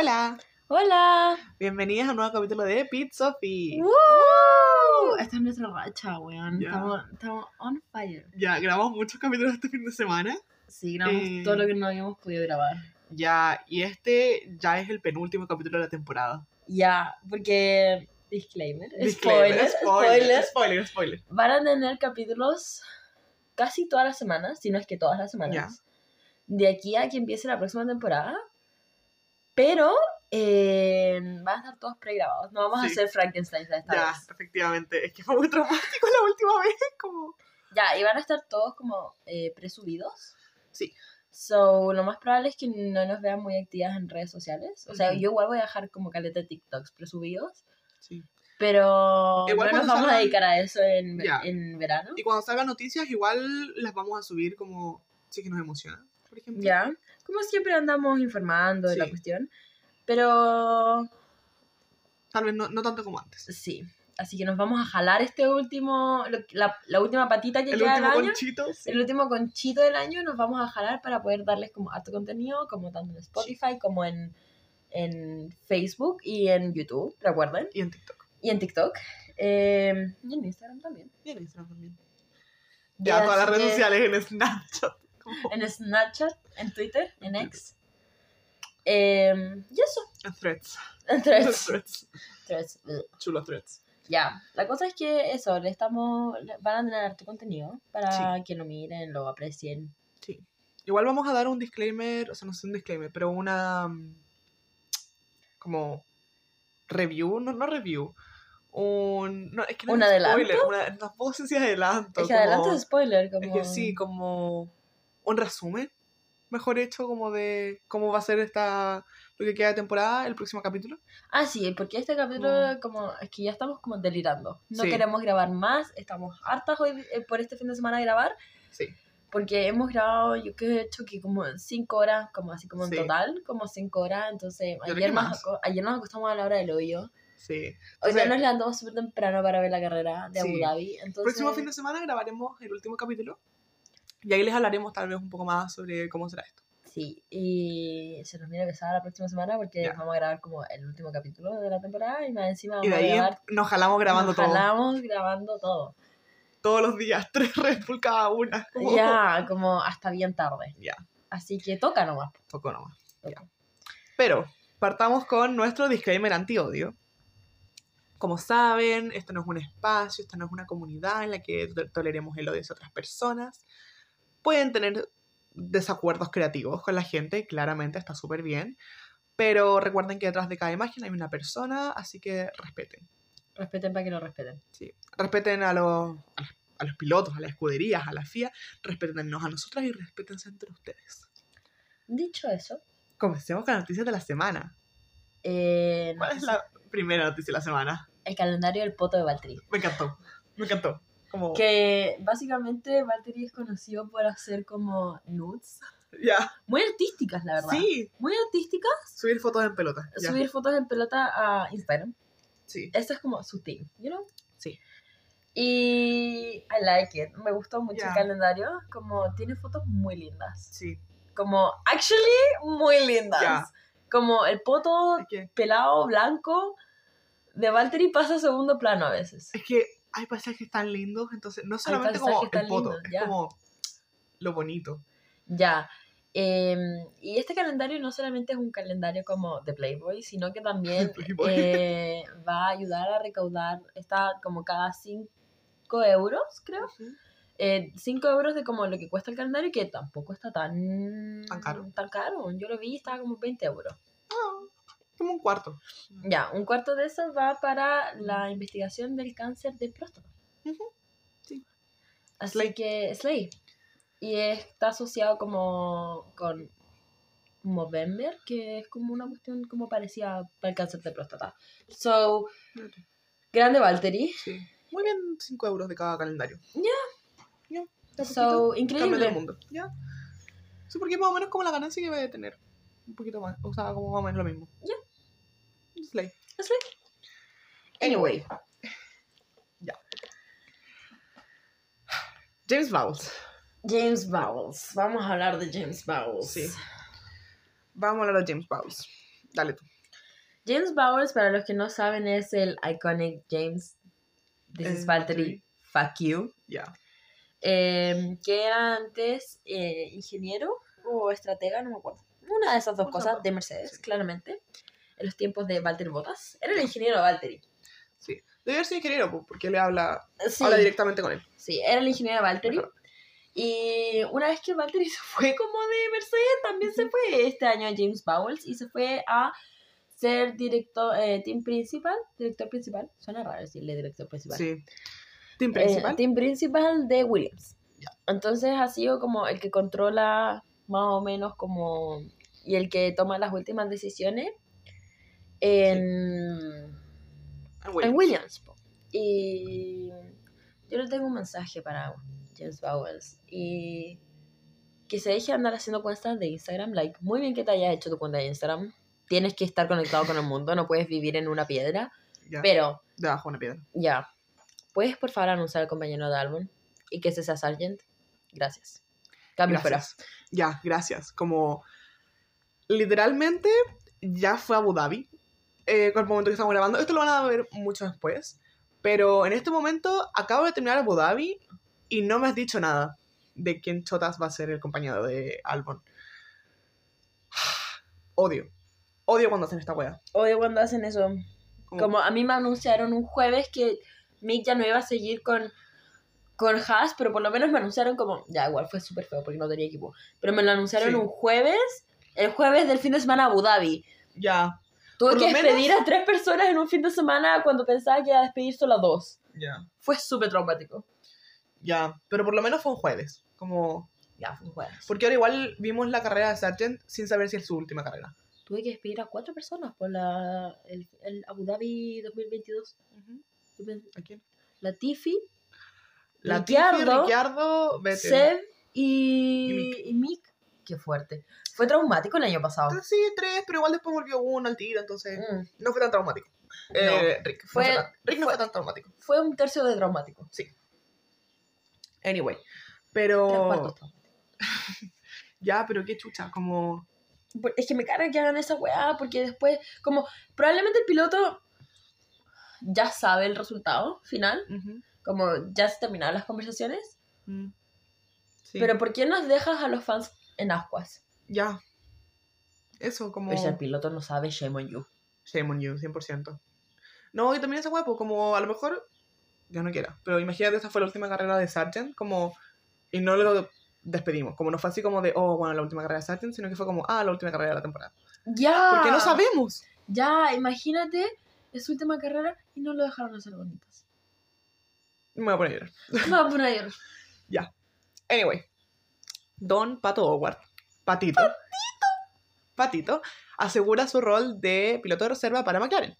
Hola, Hola. bienvenidas a un nuevo capítulo de Pit Sophie. ¡Woo! Esta es nuestra racha, weón. Ya. Estamos, estamos on fire. Ya grabamos muchos capítulos este fin de semana. Sí, grabamos Eh. todo lo que no habíamos podido grabar. Ya, y este ya es el penúltimo capítulo de la temporada. Ya, porque. Disclaimer. Disclaimer, spoiler, spoiler. spoiler, spoiler. Van a tener capítulos casi todas las semanas, si no es que todas las semanas. De aquí a que empiece la próxima temporada. Pero eh, van a estar todos pregrabados. No vamos a Sí. hacer Frankenstein esta Ya, vez. efectivamente. Es que fue muy traumático la última vez. Como... Ya, y van a estar todos como eh, presubidos. Sí. So, lo más probable es que no nos vean muy activas en redes sociales. O sea, yo igual voy a dejar como caleta de TikToks presubidos. Sí. Pero Igual no nos vamos a dedicar a eso en, en verano. Y cuando salgan noticias, igual las vamos a subir como si que nos emociona, por ejemplo. Ya. Como siempre andamos informando de la cuestión. Pero Tal vez no, no tanto como antes. sí. Así que nos vamos a jalar este último, la, la última patita que El queda del último año. conchito. sí. El último conchito del año nos vamos a jalar para poder darles como harto contenido, como tanto en Spotify como en, en Facebook y en YouTube, recuerden, Y en TikTok. y en TikTok. Eh, y en Instagram también. Y en Instagram también. Y Ya, todas las redes que sociales en Snapchat. En Snapchat, en Twitter, en X. Eh, y eso, En threads. en Threads. threads. Threads, ugh. Chulos threads. Ya, la cosa es que eso, le estamos, van a tener harto contenido para Sí. que lo miren, lo aprecien. Sí. Igual vamos a dar un disclaimer, o sea, no sé un disclaimer, pero una. mm, como. review, no, no review. Un. No, es que no ¿Un es adelanto? spoiler, una, no puedo decir si adelanto. Es que como- adelante es spoiler, como... Es que sí, como. Un resumen, mejor hecho, como de cómo va a ser esta. lo que queda de temporada, el próximo capítulo. Ah, sí, porque este capítulo como es que ya estamos como delirando. No Sí. queremos grabar más, estamos hartas hoy eh, por este fin de semana de grabar, Sí. porque hemos grabado, yo que he hecho que como cinco horas, como así como en Sí. total, como cinco horas, entonces ayer, nos, más. aco- ayer nos acostamos a la hora del hoyo. Sí. Hoy Entonces, nos levantamos súper temprano para ver la carrera de Sí. Abu Dhabi. Entonces, próximo fin de semana grabaremos el último capítulo. Y ahí les hablaremos tal vez un poco más sobre cómo será esto. Sí, y se nos viene pesada la próxima semana porque Ya. vamos a grabar como el último capítulo de la temporada y más encima vamos Y de a ahí grabar. nos jalamos grabando nos todo. jalamos grabando todo. Todos los días, tres Red Bull cada una. Ya, como hasta bien tarde. Ya. Así que toca nomás. Tocó nomás. Toca. Pero partamos con nuestro disclaimer anti-odio. Como saben, esto no es un espacio, esto no es una comunidad en la que to- toleremos el odio hacia otras personas. Pueden tener desacuerdos creativos con la gente, claramente está súper bien. Pero recuerden que detrás de cada imagen hay una persona, así que respeten. Respeten para que lo respeten. Sí. Respeten a los, a los, a los pilotos, a las escuderías, a la FIA. Respétennos a nosotras y respétense entre ustedes. Dicho eso, Comencemos con las noticias de la semana. eh, ¿Cuál es la primera noticia de la semana? el calendario del poto de Valtteri. Me encantó. Me encantó. Como, Que básicamente Valtteri es conocido por hacer como nudes. ya. Muy artísticas, la verdad. Sí. Muy artísticas. Subir fotos en pelota. ya. Subir fotos en pelota a Instagram. Sí. Ese es como su team, you know? Sí. Y I like it. Me gustó mucho Ya. el calendario. Como tiene fotos muy lindas. Sí. Como, actually, muy lindas. Ya. Como el poto que, pelado, blanco de Valtteri pasa a segundo plano a veces. es que hay paisajes tan lindos, entonces no solamente como el foto, es ya. como lo bonito. Ya. Em, y este calendario no solamente es un calendario como de Playboy, sino que también eh, va a ayudar a recaudar, está como cada 5 euros, creo. 5 euros de como lo que cuesta el calendario, que tampoco está tan, Tan caro. tan caro. Yo lo vi y estaba como 20 euros. Como un cuarto. Ya, un cuarto de eso va para la investigación del cáncer de próstata. Ujú, sí. Así Slay. que, Slay. Y está asociado como con Movember, que es como una cuestión como parecida para el cáncer de próstata. So, grande Valtteri. Sí. Muy bien, 5 euros de cada calendario. Ya. A So, increíble. el mundo. Ya. Sí, porque es más o menos como la ganancia que va a tener. Un poquito más. O sea, como más o menos lo mismo. Ya. Slay. Slay. Anyway, James Bowles. James Bowles. Vamos a hablar de James Bowles. Sí. Vamos a hablar de James Bowles. Dale tú. James Bowles, para los que no saben, es el iconic James. This Eh, is Valtteri. Fuck you. Ya. eh, que era antes eh, ingeniero o estratega, no me acuerdo. Una de esas dos cosas de Mercedes, Sí. claramente. En los tiempos de Valtteri Bottas. Era el ingeniero Valtteri. Sí. Debe haber sido ingeniero, po, porque le habla, Sí, habla directamente con él. sí, era el ingeniero Valtteri. Ajá. Y una vez que Valtteri se fue como de Mercedes, también se fue este año a James Bowles y se fue a ser director, eh, team principal, director principal. Suena raro decirle director principal. Sí. Team Eh, principal. team principal de Williams. Ya. Entonces ha sido como el que controla más o menos como y el que toma las últimas decisiones en, en Williams. Y yo le tengo un mensaje para James Bowles y que se deje andar haciendo cuentas de Instagram. Like, muy bien que te hayas hecho tu cuenta de Instagram. Tienes que estar conectado con el mundo, no puedes vivir en una piedra. Ya. Pero Debajo de una piedra. ya. ¿Puedes por favor anunciar al compañero de álbum? Y que ese sea Sargent. Gracias. Cambio Gracias. Ya, gracias. Como literalmente ya fue a Abu Dhabi eh, con el momento que estamos grabando. Esto lo van a ver mucho después. Pero en este momento acabo de terminar Abu Dhabi y no me has dicho nada de quién Chotas va a ser el compañero de Albon. Odio. Odio cuando hacen esta wea. Odio cuando hacen eso. Como- Como a mí me anunciaron un jueves que Mick ya no iba a seguir con, con Haas, pero por lo menos me anunciaron como. Ya, igual fue súper feo porque no tenía equipo. Pero me lo anunciaron Sí. un jueves, el jueves del fin de semana Abu Dhabi. Ya, Tuve que menos- despedir a tres personas en un fin de semana cuando pensaba que iba a despedir solo a dos. ya, Fue súper traumático. ya. Pero por lo menos fue un jueves. Como... Ya, fue un jueves. Porque ahora igual vimos la carrera de Sargent sin saber si es su última carrera. Tuve que despedir a cuatro personas por la, el, el Abu Dhabi 2022. ¿A quién? La Ricciardo, Ricciardo, Vettel. Seb Y y, Mick. y Mick. Qué fuerte. Fue traumático el año pasado. Sí, tres, pero igual después volvió uno al tiro, entonces Mm. no fue tan traumático. Eh, Rick, no Fue- tan, Rick no fue- fue tan traumático. Fue un tercio de traumático. Anyway, Tres pero... Ya, pero qué chucha, como... Es que me carga que hagan esa weá porque después, como, probablemente el piloto ya sabe el resultado final, como ya se terminaron las conversaciones, mm, sí, pero ¿por qué nos dejas a los fans en ascuas? Ya. Eso, como... Pero si el piloto no sabe, shame on you. Shame on you, 100%. No, y también esa guapo, como a lo mejor... Yo no quiera, pero imagínate, esta fue la última carrera de Sargent, como... Y no lo despedimos, como no fue así como de, oh, bueno, la última carrera de Sargent, sino que fue como, ah, la última carrera de la temporada. Ya. Porque no sabemos. Ya, imagínate, es su última carrera y no lo dejaron hacer bonitas. Me voy a poner a llorar. Me voy a poner a llorar. Anyway, Don Pato Howard, Patito, Patito, asegura su rol de piloto de reserva para McLaren,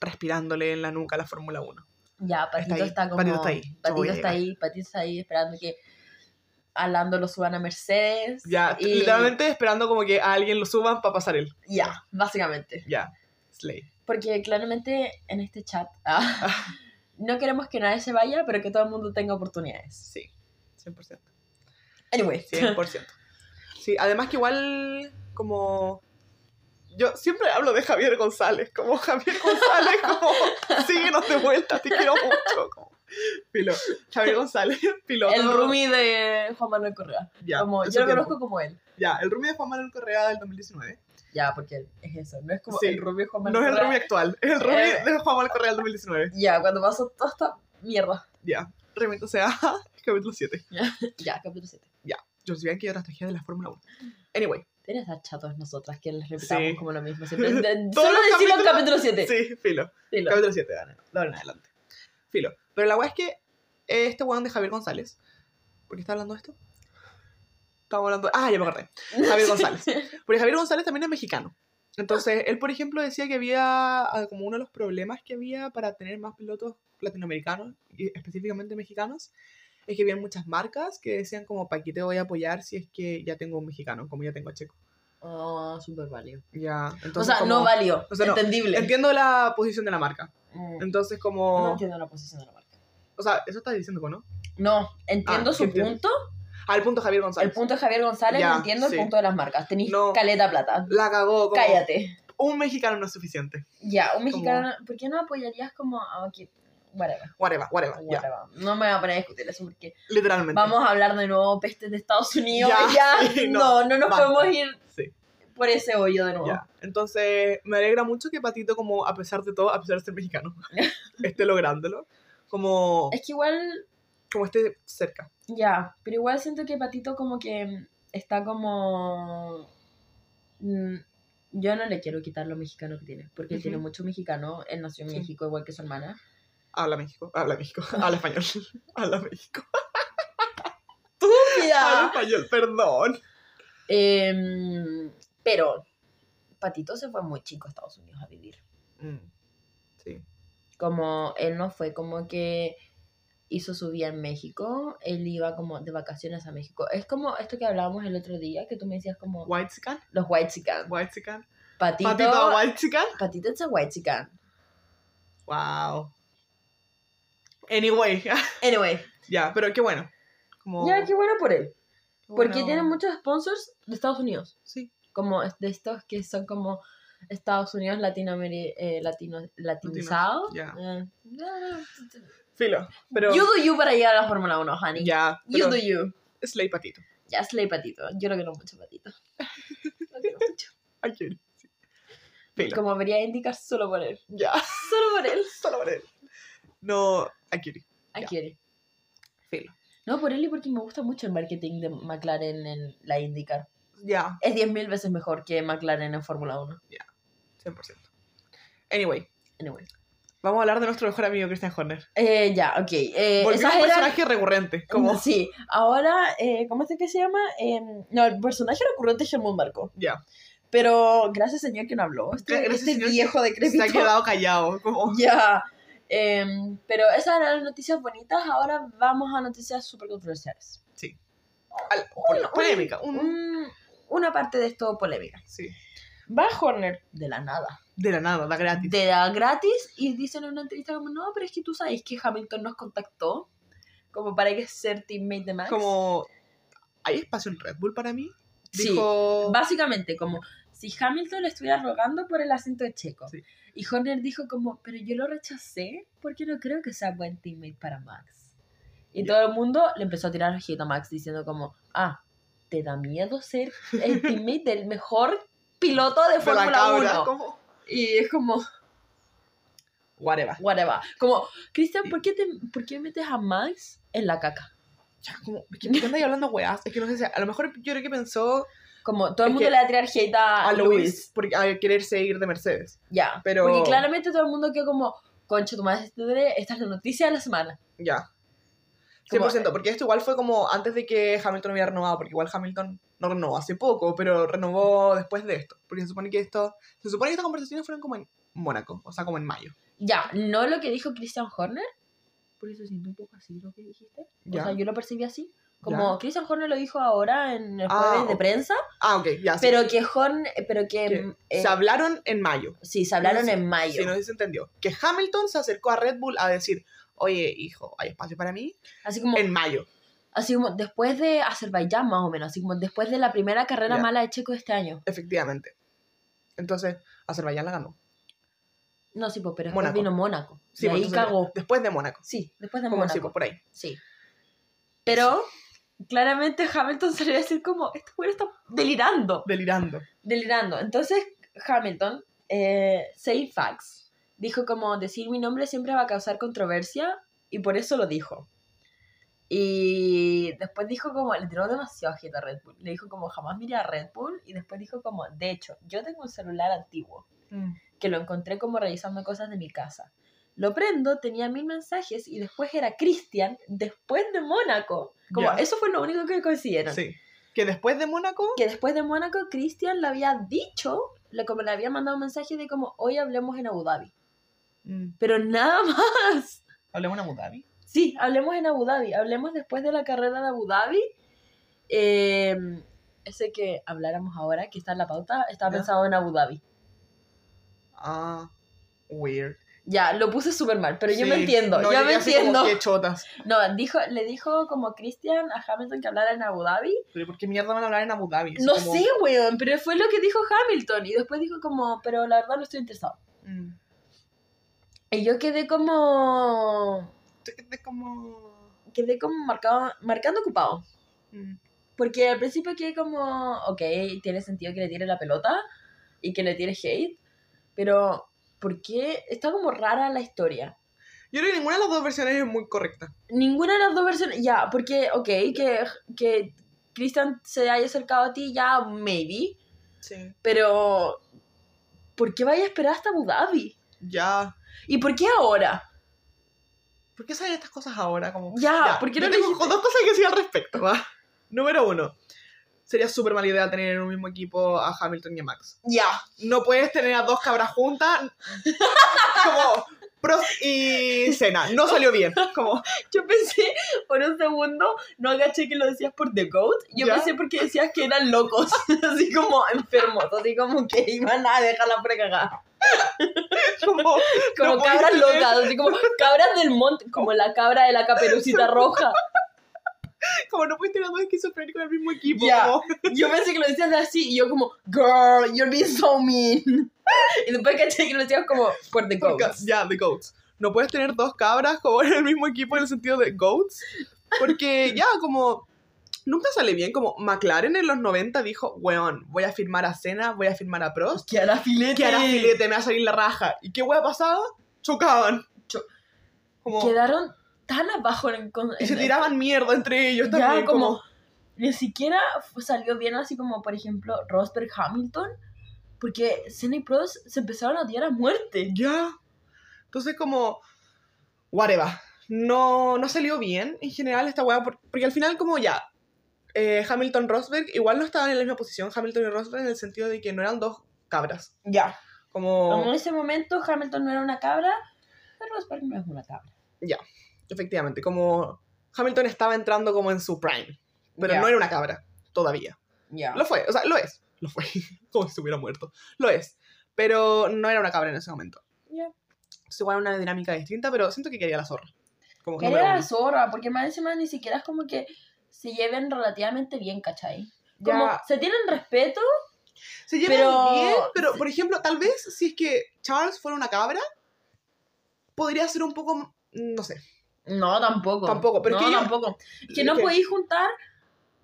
respirándole en la nuca a la Fórmula 1. Ya, Patito está, como. Patito está ahí, Patito está ahí, Patito está ahí esperando que a Lando lo suban a Mercedes. Ya, y- literalmente esperando como que a alguien lo suban para pasar él. Ya, básicamente. Ya, Slay. Porque claramente en este chat ah, no queremos que nadie se vaya, pero que todo el mundo tenga oportunidades. Sí, 100%. Anyway, 100%. Sí, además que igual como... Yo siempre hablo de Javier González, como Javier González, como síguenos de vuelta, te quiero mucho. Como, Pilo- Javier González, piloto. el roomie de Juan Manuel Correa. Ya, como, yo lo tiempo. conozco como él. Ya, el roomie de Juan Manuel Correa del 2019. Ya, porque es eso. No es como Sí. el roomie de Juan No Manuel es el Correa. roomie actual, es el roomie Eh. de Juan Manuel Correa del 2019. Ya, cuando pasó toda esta mierda. Ya, remito sea capítulo 7. Ya, capítulo 7. Yo vean que yo estrategia de la Fórmula 1. Anyway, Tienes estar chatos nosotras que les repitamos Sí. como lo mismo. Siempre. solo en capítulos- capítulo 7. sí, filo. Dilo. Capítulo 7, de ahora en adelante. Filo. Pero la weá es que este weón de Javier González. ¿Por qué está hablando de esto? Estamos hablando. Ah, ya me acordé. Javier González. Porque Javier González también es mexicano. Entonces, él, por ejemplo, decía que había ah, como uno de los problemas que había para tener más pilotos latinoamericanos, y específicamente mexicanos, es que había muchas marcas que decían como, ¿para qué te voy a apoyar si es que ya tengo un mexicano, como ya tengo a Checo? Oh, súper válido. Ya, O entonces sea, como- no válido. o sea, no, entendible. Entiendo la posición de la marca. Mm, Entonces, como... No entiendo la posición de la marca. O sea, eso estás diciendo, ¿no? No, entiendo Ah, su punto. Ah, el punto de Javier González. El punto de Javier González, Ya, entiendo sí. el punto de las marcas. Tenéis No. caleta plata. La cagó como... Cállate. un mexicano no es suficiente. Ya, un mexicano. ¿Por qué no apoyarías como a Whatever. Whatever, whatever. Whatever. No me voy a poner a discutir eso porque Literalmente. vamos a hablar de nuevo pestes de Estados Unidos. Ya, Ya, sí, no, no, no, nos podemos ir Sí, por ese hoyo de nuevo. ya. Entonces, me alegra mucho que Patito, como a pesar de todo, a pesar de ser mexicano, esté lográndolo. Como, Es que igual, como esté cerca. ya, pero igual siento que Patito como que está como... mm, Yo no le quiero quitar lo mexicano que tiene, porque él Ujú. tiene mucho mexicano, él nació en Sí. México igual que su hermana. Habla México, habla México, habla español. habla México. Habla español, perdón. Em, pero Patito se fue muy chico a Estados Unidos a vivir. Mm, Sí. Como él no fue como que hizo su vida en México, él iba como de vacaciones a México. Es como esto que hablábamos el otro día, que tú me decías como White chican, los white chican. white chican. Patito, Patito white chican. Patito es a white chican. Wow. Anyway, Anyway, ya, pero qué bueno. Como, ya qué bueno por él. qué Porque bueno. tiene muchos sponsors de Estados Unidos. Sí, Como de estos que son como Estados Unidos Latinoameri eh, latino, latinizados. ya. Eh, filo. Pero You do you para llegar a la Fórmula 1, honey. ya, You do you. Slay Patito. Ya, Slay Patito. Yo lo quiero mucho, Patito. Lo quiero mucho. I. Sí. Filo. Como debería indicar solo por él. Ya, Solo por él. solo por él. No, I get it. I Ya. quiere. Filo. No, por él y porque me gusta mucho el marketing de McLaren en la IndyCar. Ya, Es 10.000 veces mejor que McLaren en Fórmula 1. 100%. Anyway, Anyway. vamos a hablar de nuestro mejor amigo Christian Horner. Eh, ya, ok. Eh, Volvió esas un eran- personaje recurrente. Como, Sí, ahora, eh, ¿cómo es que se llama? Eh, no, el personaje recurrente es Helmut Marco. ya. Pero gracias señor que no habló. Este, Gracias, este viejo Se decrépito. ha quedado callado. Como, Ya. Em, pero esas eran las noticias bonitas. Ahora vamos a noticias súper controversiales. al- Un- polémica. Un, un- una parte de esto polémica. sí. Va Horner de la nada. De la nada, da gratis. De la gratis y dicen en una entrevista como, no, pero es que tú sabes que Hamilton nos contactó como para que ser teammate de Max. Como, ¿hay espacio en Red Bull para mí? Sí. Dijo, Básicamente, como si Hamilton le estuviera rogando por el asiento de Checo. Sí. Y Horner dijo como, pero yo lo rechacé porque no creo que sea buen teammate para Max. Y Ya. todo el mundo le empezó a tirar hate a Max diciendo como, ah, ¿te da miedo ser el teammate del mejor piloto de de la Fórmula cabra. 1? Como, Y es como, whatever. whatever. Como, Cristian. ¿por, qué te, ¿por qué metes a Max en la caca? Ya, como, ¿por qué andáis hablando weas? Es que no sé a lo mejor yo creo que pensó Como todo el Es mundo le va a tirar hate a, a Luis. Porque, a querer seguir de Mercedes. Ya, Pero- porque claramente todo el mundo quedó como, concha, tu madre, esta es la noticia de la semana. Ya. Como- 100%, porque esto igual fue como antes de que Hamilton hubiera renovado, porque igual Hamilton no renovó hace poco, pero renovó después de esto. Porque se supone que esto, se supone que estas conversaciones fueron como en Mónaco, o sea, como en mayo. Ya, no lo que dijo Christian Horner, por eso siento un poco así lo que dijiste. Ya. O sea, yo lo percibí así. Como Ya. Christian Horner lo dijo ahora en el Ah, jueves de prensa, Ah, ok, ya. sí. pero que Horner, pero que, eh, se hablaron en mayo. sí, se hablaron en mayo. Sí, no sé si se entendió. Que Hamilton se acercó a Red Bull a decir, oye, hijo, ¿hay espacio para mí? Así como, En mayo. así como después de Azerbaiyán más o menos, así como después de la primera carrera Ya. mala de Checo este año. Efectivamente. Entonces, Azerbaiyán la ganó. No, sí, pues, pero después Mónaco. vino Mónaco. Sí, y pues, ahí entonces, cagó. Después de Mónaco. Sí, después de Mónaco. sí, pues, por ahí. Sí. Pero claramente Hamilton salió a decir como, este güey está delirando. Delirando. Delirando. Entonces Hamilton, eh, say facts, dijo como, decir mi nombre siempre va a causar controversia y por eso lo dijo. Y después dijo como, le tiró demasiado hate a Red Bull. Le dijo como, jamás miré a Red Bull. Y después dijo como, de hecho, yo tengo un celular antiguo que lo encontré como revisando cosas de mi casa. Lo prendo, tenía mil mensajes y después era Cristian después de Mónaco. Como eso fue lo único que coincidieron. Sí. Que después de Mónaco, Que después de Mónaco, Cristian le había dicho, le, como le había mandado un mensaje de como hoy hablemos en Abu Dhabi. mm, Pero nada más. hablemos en Abu Dhabi. Sí, hablemos en Abu Dhabi. Hablemos después de la carrera de Abu Dhabi. Eh, ese que habláramos ahora, que está en la pauta, está pensado en Abu Dhabi. Ah, weird. Ya, lo puse súper mal, pero yo me entiendo, No, yo yo me como, entiendo. Chotas. No, dijo, le dijo como Christian a Hamilton que hablara en Abu Dhabi. Pero ¿por qué mierda van a hablar en Abu Dhabi? Así No como- sé, weón, pero fue lo que dijo Hamilton. Y después dijo como, pero la verdad no estoy interesado. Mm. Y yo quedé como... Te quedé como... Quedé como marcado, marcando ocupado. Mm. Porque al principio quedé como, ok, tiene sentido que le tire la pelota y que le tire hate, pero ¿por qué? Está como rara la historia. Yo creo que ninguna de las dos versiones es muy correcta. Ninguna de las dos versiones, ya, porque, ok, que, que Christian se haya acercado a ti, ya, maybe, Sí. pero ¿por qué vaya a esperar hasta Abu Dhabi? Ya. ¿Y por qué ahora? ¿Por qué salen estas cosas ahora? Como... Ya, ¿por qué yo no tengo dijiste? dos cosas que decir al respecto, ¿va? Número uno. Sería súper mala idea tener en un mismo equipo a Hamilton y a Max. Ya. No puedes tener a dos cabras juntas como Prost y Senna. No salió bien. Como, Yo pensé por un segundo, no agaché que lo decías por The Goat, yo ¿Ya? pensé porque decías que eran locos, así como enfermos, así como que iban a dejarla fregada. como, Como No cabras locas, así como cabras del monte, como la cabra de la caperucita roja. como no puedes tener dos esquizofrénicos en el mismo equipo. Como- Yo pensé que lo decías así, y yo como, girl, you're being so mean. Y después caché que lo decías como por The Goats. Ya, The Goats. No puedes tener dos cabras como en el mismo equipo en el sentido de Goats. Porque ya, como. Nunca sale bien. Como McLaren en los 90 dijo: Weón, voy a firmar a Senna, voy a firmar a Prost. Que hará filete. Que hará filete, me va a salir la raja. ¿Y qué wea pasaba? Chocaban. Cho- como, Quedaron tan abajo en, con- y se en- tiraban mierda entre ellos Ya, también. como, como, ni siquiera salió bien así como, por ejemplo, Rosberg Hamilton, porque Senna y Prost se empezaron a odiar a muerte. ya. Entonces, como. Whatever. No, no salió bien en general esta por- Porque al final, como ya. eh, Hamilton Rosberg igual no estaban en la misma posición. Hamilton y Rosberg en el sentido de que no eran dos cabras. Ya. Como. En ese momento Hamilton no era una cabra, pero Rosberg no es una cabra. Efectivamente. Como. Hamilton estaba entrando como en su prime. Pero no era una cabra. Todavía. Lo fue, o sea, lo es. Lo fue. Como si estuviera muerto. Lo es. Pero no era una cabra en ese momento. Es igual una dinámica distinta, pero siento que quería la zorra. Como Que número era la zorra, porque más encima ni siquiera es como que se lleven relativamente bien, ¿cachai? Como Ya. se tienen respeto, Se llevan pero- bien, pero por ejemplo, tal vez si es que Charles fuera una cabra, podría ser un poco. No sé. No, tampoco. Tampoco, pero no, es que yo- tampoco. Es que no Es que- podéis juntar.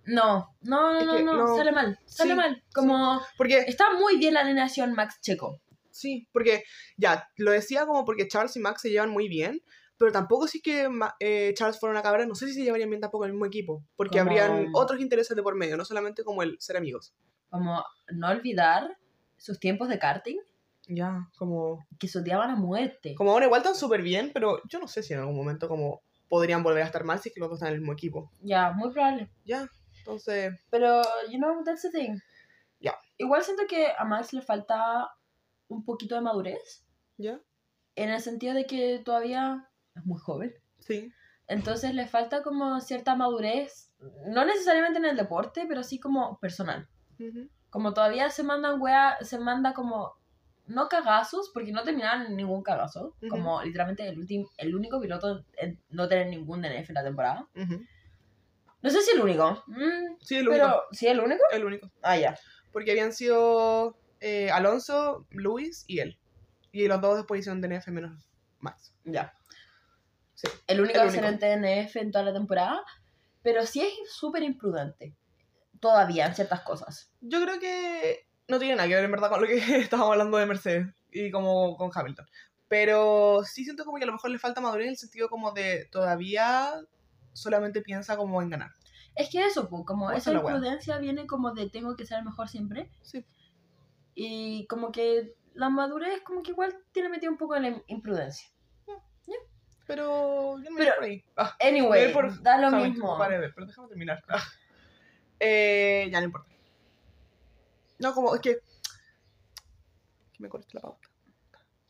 No, no, no, no, no, sale mal, sale Sí, mal. Como Porque. está muy bien la alineación Max Checo. Sí, porque. Ya, lo decía como porque Charles y Max se llevan muy bien. Pero tampoco si es que eh, Charles fuera una cabra, no sé si se llevarían bien tampoco el mismo equipo. Porque Como- habrían otros intereses de por medio, no solamente como el ser amigos. Como no olvidar sus tiempos de karting, Ya, como. que se odiaban a muerte. Como ahora igual están súper bien, pero yo no sé si en algún momento como podrían volver a estar mal si es que los dos están en el mismo equipo. Ya, muy probable. Ya, entonces, Pero, you know, that's the thing. Ya. Igual siento que a Max le falta un poquito de madurez, ya, en el sentido de que todavía es muy joven. sí. Entonces le falta como cierta madurez, no necesariamente en el deporte, pero sí como personal. ujú, Como todavía se mandan wea, se manda como, no cagazos, porque no terminaron en ningún cagazo. Como literalmente el, último el único piloto en no tener ningún DNF en la temporada. ujú. No sé si el único. mm, Sí, el único. ¿sí el único? El único. Ah, ya. Porque habían sido eh, Alonso, Luis y él. Y los dos después hicieron DNF menos Max. Ya. Sí. El único El ser único. DNF en toda la temporada. Pero sí es súper imprudente. Todavía en ciertas cosas. Yo creo que no tiene nada que ver en verdad con lo que estábamos hablando de Mercedes y como con Hamilton. Pero sí siento como que a lo mejor le falta madurez en el sentido como de todavía solamente piensa como en ganar. Es que eso, como Esa imprudencia viene como de tengo que ser el mejor siempre. Sí. Y como que la madurez como que igual tiene metido un poco en la imprudencia. Pero yo no me Pero- por ahí. Ah, Anyway, por da lo mismo. vale, pero déjame terminar. Ah. Eh, ya no importa. No, como es que. Que me corte la pauta.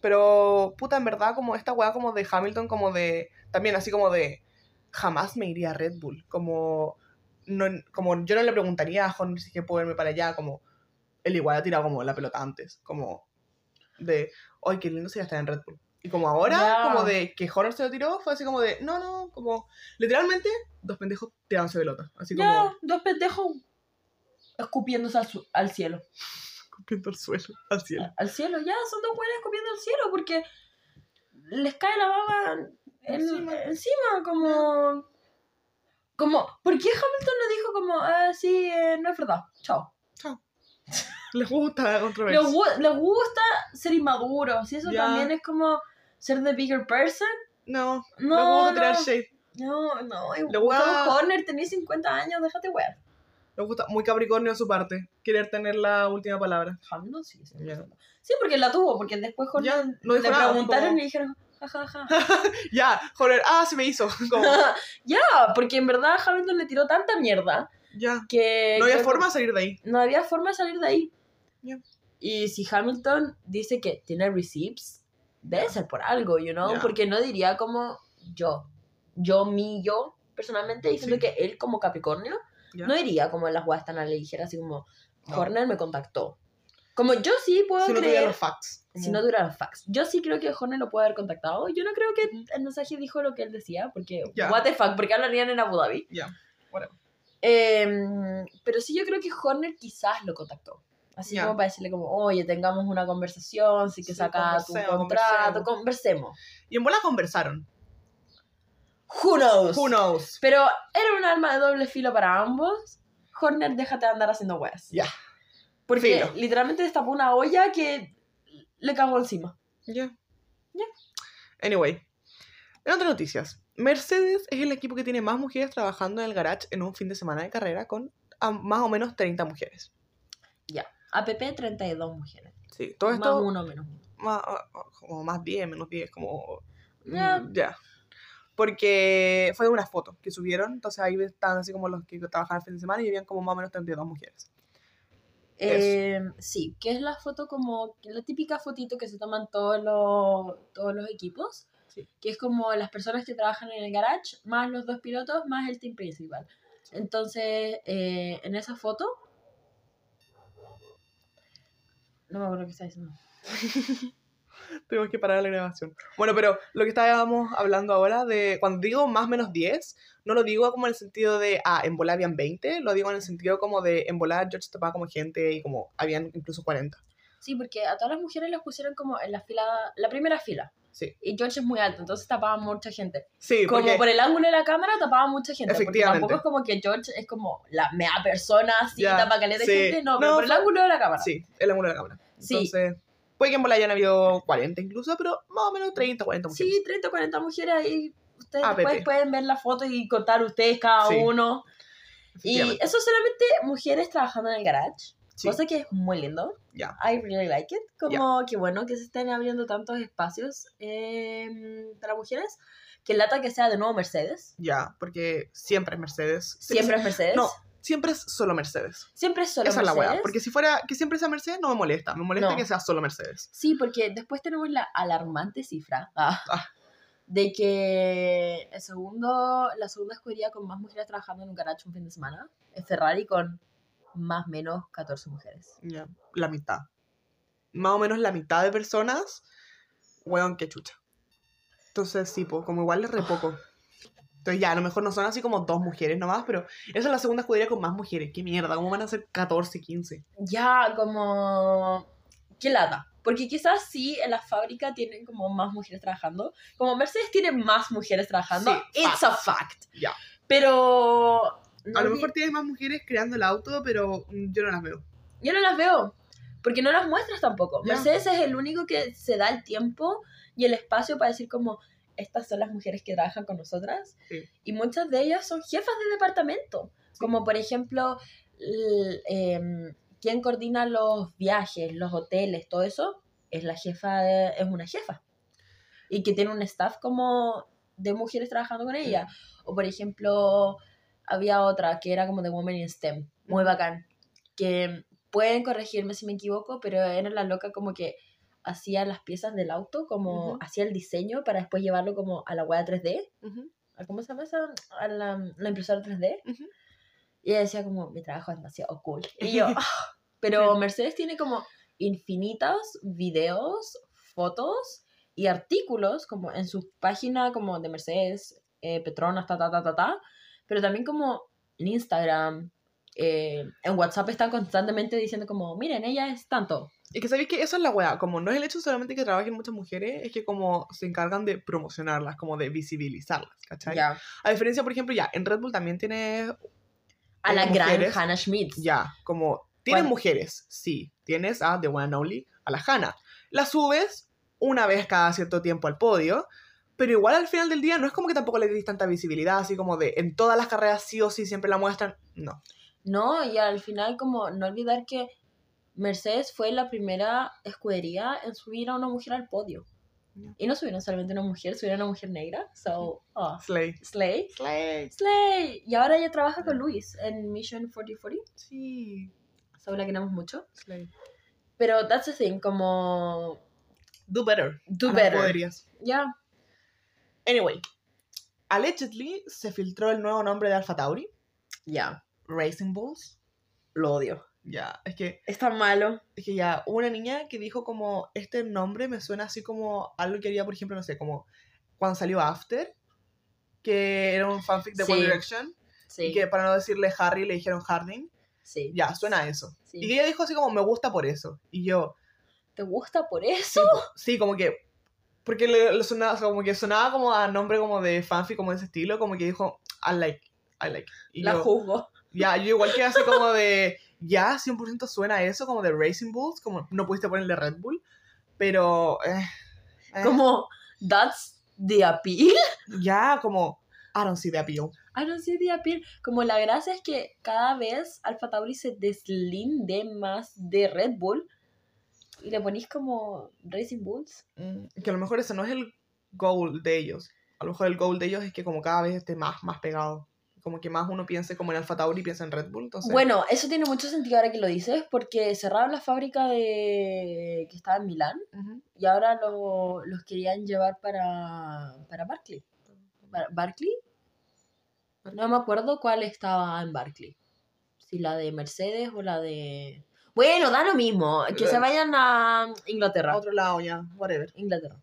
Pero, puta, en verdad, como esta weá como de Hamilton, como de. También así como de. Jamás me iría a Red Bull. Como. No, como yo no le preguntaría a Horner si que puedo irme para allá. Como. Él igual ha tirado como la pelota antes. Como. De. Ay, qué lindo sería estar en Red Bull. Y como ahora, como de que Horner se lo tiró, fue así como de, no, no, como, literalmente, dos pendejos tirándose pelota. Así Ya, como, dos pendejos escupiéndose al, su- al cielo. escupiendo el suelo, al cielo. Al cielo, ya, son dos buenas escupiendo al cielo porque les cae la baba en- Encima. encima, como... Como, ¿por qué Hamilton no dijo como, ah, sí, eh, no es verdad, chao? Chao. Les gusta la Les, controversia. gu- les gusta ser inmaduros, y eso Ya. también es como ser the bigger person. No, No, les gusta no, tirar shade. no, no, tenés 50 años, déjate wear. Les gusta muy capricornio de su parte, querer tener la última palabra. Hamilton sí, sí, sí, porque la tuvo, porque después Ya, no le nada, preguntaron como- y dijeron, jajaja. Ya, Horner, ah, se me hizo. Ya, porque en verdad Hamilton le tiró tanta mierda ya. que... No había que forma de salir de ahí. No había forma de salir de ahí. Y si Hamilton dice que tiene receipts, debe ser por algo, you know? Porque no diría como yo. Yo, mi, yo, personalmente, diciendo Sí. que él como Capricornio, Ya. no diría como en las guas tan a la ligera, así como, No. Horner me contactó. Como yo sí puedo si no tuviera creer... los facts. Si Como- no dura los facts. Yo sí creo que Horner lo puede haber contactado. Yo no creo que el mensaje dijo lo que él decía, porque, Ya. what the fuck, porque hablarían en Abu Dhabi. Ya, whatever. Em, pero sí yo creo que Horner quizás lo contactó. Así como para decirle como, oye, tengamos una conversación, sí que Sí, saca tu conversemos, contrato, conversemos. Y en bola conversaron. Who knows? Who knows? Pero era un arma de doble filo para ambos. Horner, déjate de andar haciendo weas. Ya. Porque Filo. literalmente destapó una olla que le cagó encima. Ya. Ya. Anyway. En otras noticias. Mercedes es el equipo que tiene más mujeres trabajando en el garage en un fin de semana de carrera con a- más o menos 30 mujeres. APP 32 mujeres. Sí, todo Más esto uno menos uno. más, ah, ah, como más 10, menos 10, como... Ya. mm, Ya. Porque fue de una foto que subieron, entonces ahí estaban así como los que trabajaban el fin de semana y habían como más o menos 32 mujeres. Eh, sí, que es la foto como la típica fotito que se toman todos los, todos los equipos, Sí. que es como las personas que trabajan en el garage, más los dos pilotos, más el team principal. Entonces, eh, en esa foto... No me acuerdo qué está diciendo. Tenemos que parar la grabación. Bueno, pero lo que estábamos hablando ahora de cuando digo más menos 10, no lo digo como en el sentido de, ah, en bola habían 20, lo digo en el sentido como de, en bola George tapaba como gente y como habían incluso 40. Sí, porque a todas las mujeres las pusieron como en la fila, la primera fila. Sí. Y George es muy alto, entonces tapaba mucha gente. Sí, como porque por el ángulo de la cámara tapaba mucha gente. Porque Efectivamente. tampoco es como que George es como la mea persona así, Ya, tapa caleta de sí. gente. No, No, pero por el ángulo de la cámara. sí, el ángulo de la cámara. Sí. Puede que en bola hayan habido 40 incluso, pero más o menos 30, 40 mujeres. Sí, 30 o 40 mujeres ahí. Ustedes APP. después pueden ver la foto y contar ustedes cada Sí, uno. Y eso solamente mujeres trabajando en el garage. Sí, Cosa que es muy lindo. ya. I really like it. Como que bueno que se estén abriendo tantos espacios eh, para mujeres. Que lata que sea de nuevo Mercedes. Ya, porque siempre es Mercedes. Siempre es Mercedes. No, siempre es solo Mercedes. Siempre es solo Esa es la weá. Porque si fuera que siempre sea Mercedes, no me molesta. Me molesta No. que sea solo Mercedes. Sí, porque después tenemos la alarmante cifra ah, Ah. de que el segundo, la segunda escudería con más mujeres trabajando en un garage un fin de semana es Ferrari con más o menos 14 mujeres. Ya, la mitad. Más o menos la mitad de personas, weón, que chucha. Entonces, sí, pues, como igual es re poco. Entonces, ya, a lo mejor no son así como dos mujeres nomás, pero esa es la segunda escudería con más mujeres. Qué mierda, ¿cómo van a ser 14, 15? Ya, como... ¿Qué lata? Porque quizás sí en la fábrica tienen como más mujeres trabajando. Como Mercedes tiene más mujeres trabajando. Sí, It's a fact. Ya. Pero... A lo nadie- mejor tienes más mujeres creando el auto, pero mm, yo no las veo. Yo no las veo, porque no las muestras tampoco. Ya. Mercedes es el único que se da el tiempo y el espacio para decir como, estas son las mujeres que trabajan con nosotras. Sí. Y muchas de ellas son jefas de departamento. Como por ejemplo, em, quien coordina los viajes, los hoteles, todo eso, es la jefa, de- es una jefa. Y que tiene un staff como de mujeres trabajando con ella. O por ejemplo, había otra que era como de Women in STEM, muy bacán. Que pueden corregirme si me equivoco, pero era la loca como que hacía las piezas del auto, como Ujú. hacía el diseño para después llevarlo como a la web 3D. Ujú, ¿a ¿Cómo se llama esa? A la, la impresora 3D. ujú. Y ella decía como, mi trabajo es demasiado cool. Y yo, "Ah". pero. Mercedes tiene como infinitos videos, fotos y artículos como en su página como de Mercedes, eh, Petronas, ta, ta, ta, ta, ta, pero también como en Instagram, eh, en WhatsApp están constantemente diciendo como, miren, ella es tanto. Y que sabéis que eso es la weá, como no es el hecho solamente que trabajen muchas mujeres, es que como se encargan de promocionarlas, como de visibilizarlas, ¿cachai? A diferencia, por ejemplo, ya, en Red Bull también tiene, A la Como gran mujeres. Hannah Schmidt. ya, como, tienen ¿Cuál? mujeres, sí, tienes a The One and Only, a la Hannah. La subes una vez cada cierto tiempo al podio, pero igual al final del día no es como que tampoco le des tanta visibilidad, así como de en todas las carreras sí o sí siempre la muestran, no. No, y al final como no olvidar que Mercedes fue la primera escudería en subir a una mujer al podio. Y no subieron solamente una mujer, subieron a una mujer negra. So, oh, Slay. Slay. Slay. Slay. Y ahora ella trabaja con Luis en Mission 4040. Sí. So la queremos mucho. Slay. Pero that's the thing, como... Do better. Do better. poderías. Ya. Anyway, allegedly se filtró el nuevo nombre de Alpha Tauri, Ya. Racing Bulls. Lo odio. Ya, es que, Es tan malo. es que ya hubo una niña que dijo como, este nombre me suena así como algo que haría, por ejemplo, no sé, como cuando salió After, que era un fanfic de One. Direction, Sí. y que para no decirle Harry le dijeron Harding. Sí. Ya, suena a eso. sí. Y ella dijo así como, me gusta por eso. Y yo, ¿Te gusta por eso? sí, como que, porque le, le sonaba, o sea, como que sonaba como a nombre como de fanfic, como de ese estilo, como que dijo, I like, I like. Y La yo, juzgo. Ya, yo igual que así como de, ya, 100% suena a eso, como de Racing Bulls, como no pudiste ponerle Red Bull, pero, eh, eh, Como, that's the appeal. ya, como, I don't see the appeal. I don't see the appeal. Como la gracia es que cada vez Alpha Tauri se deslinde más de Red Bull y le ponís como Racing Bulls. Mm, que a lo mejor ese no es el goal de ellos. A lo mejor el goal de ellos es que como cada vez esté más, más pegado. Como que más uno piense como en Alpha Tauri y piensa en Red Bull, entonces... Bueno, eso tiene mucho sentido ahora que lo dices, porque cerraron la fábrica de que estaba en Milán y ahora lo- los querían llevar para, para Barclay. Bar- ¿Barclay? No me acuerdo cuál estaba en Barclay. Si la de Mercedes o la de... Bueno, da lo mismo. Que se vayan a Inglaterra. A otro lado ya, whatever. Inglaterra.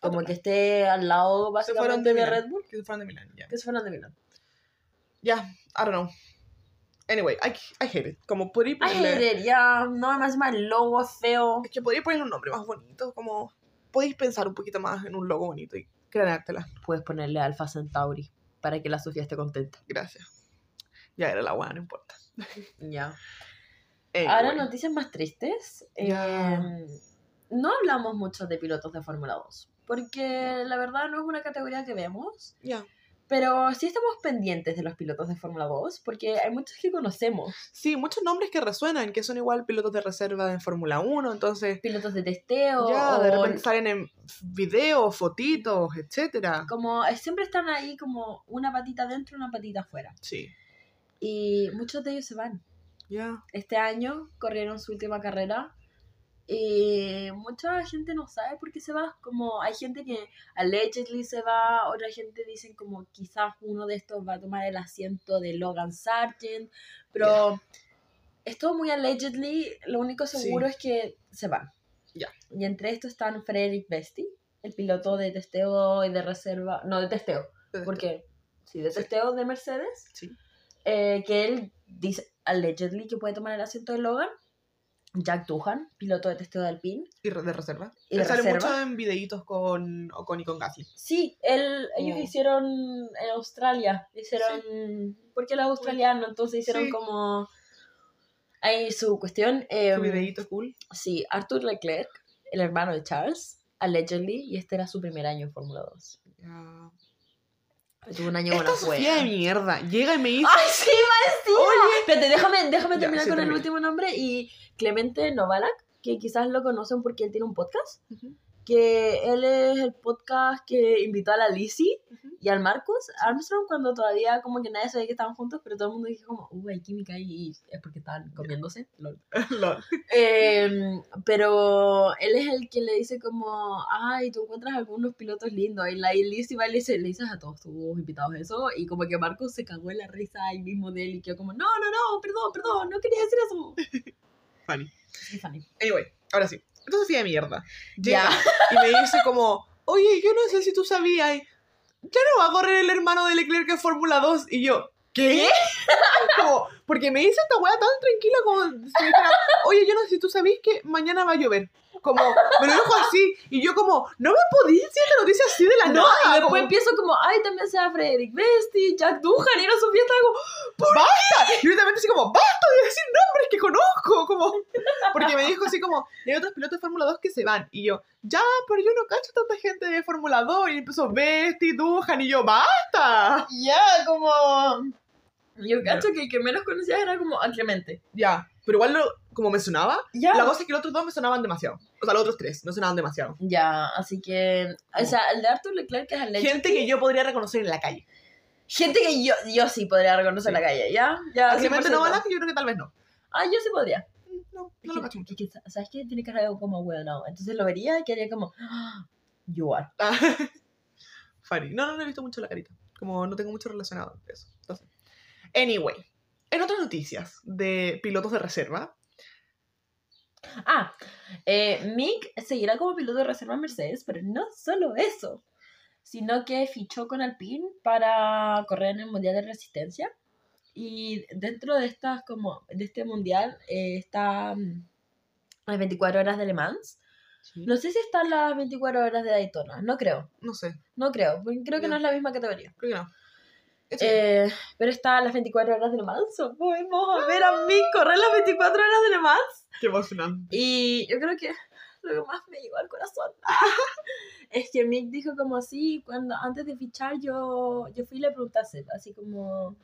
Como que esté al lado Se fueron básicamente de de, Milán. Red Bull. Que se fueron de Milán, ya. Que se fueron de Milán. Ya, I don't know. Anyway, I, I hate it. Como podría ponerle... ya, no, más más logo feo. Es que podría ponerle un nombre más bonito, como... Podéis pensar un poquito más en un logo bonito y creártela. Puedes ponerle Alpha Centauri para que la Sofía esté contenta. Gracias. Ya era la buena, no importa. Ya. Anyway. Ahora, noticias más tristes. Eh, no hablamos mucho de pilotos de Fórmula 2, porque la verdad no es una categoría que vemos, Ya. Pero sí estamos pendientes de los pilotos de Fórmula 2, porque hay muchos que conocemos. Sí, muchos nombres que resuenan, que son igual pilotos de reserva en Fórmula 1, entonces Pilotos de testeo, ya de o repente salen en videos, fotitos, etcétera. como eh, siempre están ahí como una patita dentro, una patita afuera. Sí. Y muchos de ellos se van. Ya. Este año corrieron su última carrera y mucha gente no sabe por qué se va. Como hay gente que allegedly se va, otra gente dicen como quizás uno de estos va a tomar el asiento de Logan Sargent, pero es todo muy allegedly. Lo único seguro es que se van. Y entre estos están Frederick Besti, el piloto de testeo y de reserva, no de testeo, porque sí, de Sí. testeo de Mercedes Sí. eh, que él dice allegedly que puede tomar el asiento de Logan. Jack Duhan, piloto de testeo de Alpine. Y de reserva. ¿Y de sale reserva? mucho en videitos con Ocon y con Gasly. Sí, él, ellos hicieron en Australia, hicieron, porque él es australiano, entonces hicieron Sí. como ahí su cuestión. eh, Su videíto cool. sí, Arthur Leclerc, el hermano de Charles, allegedly, y este era su primer año en Fórmula 2. Ya. Tuvo un año con Sofía de mierda. Llega y me dice. ¡Ay, sí, maestría! Oye. Espérate, déjame, déjame Ya, terminar sí, con el último nombre. Y Clemente Novalak, que quizás lo conocen porque él tiene un podcast. Ujú, Que él es el podcast que invitó a la Lizzie ujú. y al Marcus Armstrong cuando todavía como que nadie sabía que estaban juntos, pero todo el mundo dijo como, uh, hay química ahí", y es porque estaban comiéndose. lol. Lol. Em, pero él es el que le dice como, ay, tú encuentras algunos pilotos lindos. Y la Lizzie va y le dice, le dices a todos tus invitados eso. Y como que Marcus se cagó en la risa ahí mismo de él y quedó como, no, no, no, perdón, perdón, no quería decir eso. Funny. Sí, funny. Anyway, ahora sí. Entonces de mierda. Ya. Llega y me dice como, oye, yo no sé si tú sabías, ya no va a correr el hermano de Leclerc en Fórmula 2. Y yo, ¿qué? Como, porque me dice esta weá tan tranquila como si me dijera, oye, yo no sé si tú sabías que mañana va a llover. Como, me lo dijo así. Y yo como, no me podías decir esta noticia así de la No, nada. y después como, empiezo como, ay, también sea Frederick Besti, Jack Duhan, y no Sofía estaba como, ¡Basta! Y yo también así como, ¡basta de decir nombres que conozco! Como, porque me dijo así como, hay otros pilotos de Fórmula 2 que se van. Y yo, ya, pero yo no cacho tanta gente de Fórmula 2. Y empezó Besti, Duhan, y yo, ¡basta! ya, como... Yo cacho que el que menos conocía era como a Clemente. Ya, pero igual lo, como me sonaba, Ya. la cosa es que los otros dos me sonaban demasiado. O sea, los otros tres no sonaban demasiado. Ya, así que... O sea, el de Arthur Leclerc que es el Gente que yo podría reconocer en la calle. Gente que yo, yo sí podría reconocer en la calle, ¿ya? Ya, 100%. Novala, que yo creo que tal vez no. Ah, yo sí podría. Mm, No, no que, lo cacho mucho. que, ¿sabes qué? Tiene cara de como, bueno, no. Entonces lo vería y quedaría como, ah, you are. Ah, Funny. No, no, no he visto mucho la carita. Como no tengo mucho relacionado entre eso. Entonces. Anyway. En otras noticias de pilotos de reserva. Ah, eh, Mick seguirá como piloto de reserva en Mercedes, pero no solo eso, sino que fichó con Alpine para correr en el Mundial de Resistencia. Y dentro de estas, como, de este mundial eh, está mm, las 24 horas de Le Mans. No sé si están las 24 horas de Daytona, no creo, No sé. no creo, porque creo que Ya. no es la misma categoría. Creo que no. Eh, pero está las 24 horas de Le Mans. Podemos a ver a Mick correr las 24 horas de Le Mans. Qué emocionante. Y yo creo que lo que más me llegó al corazón es que Mick dijo como así, cuando antes de fichar yo, yo fui y le pregunté a Seth, así como,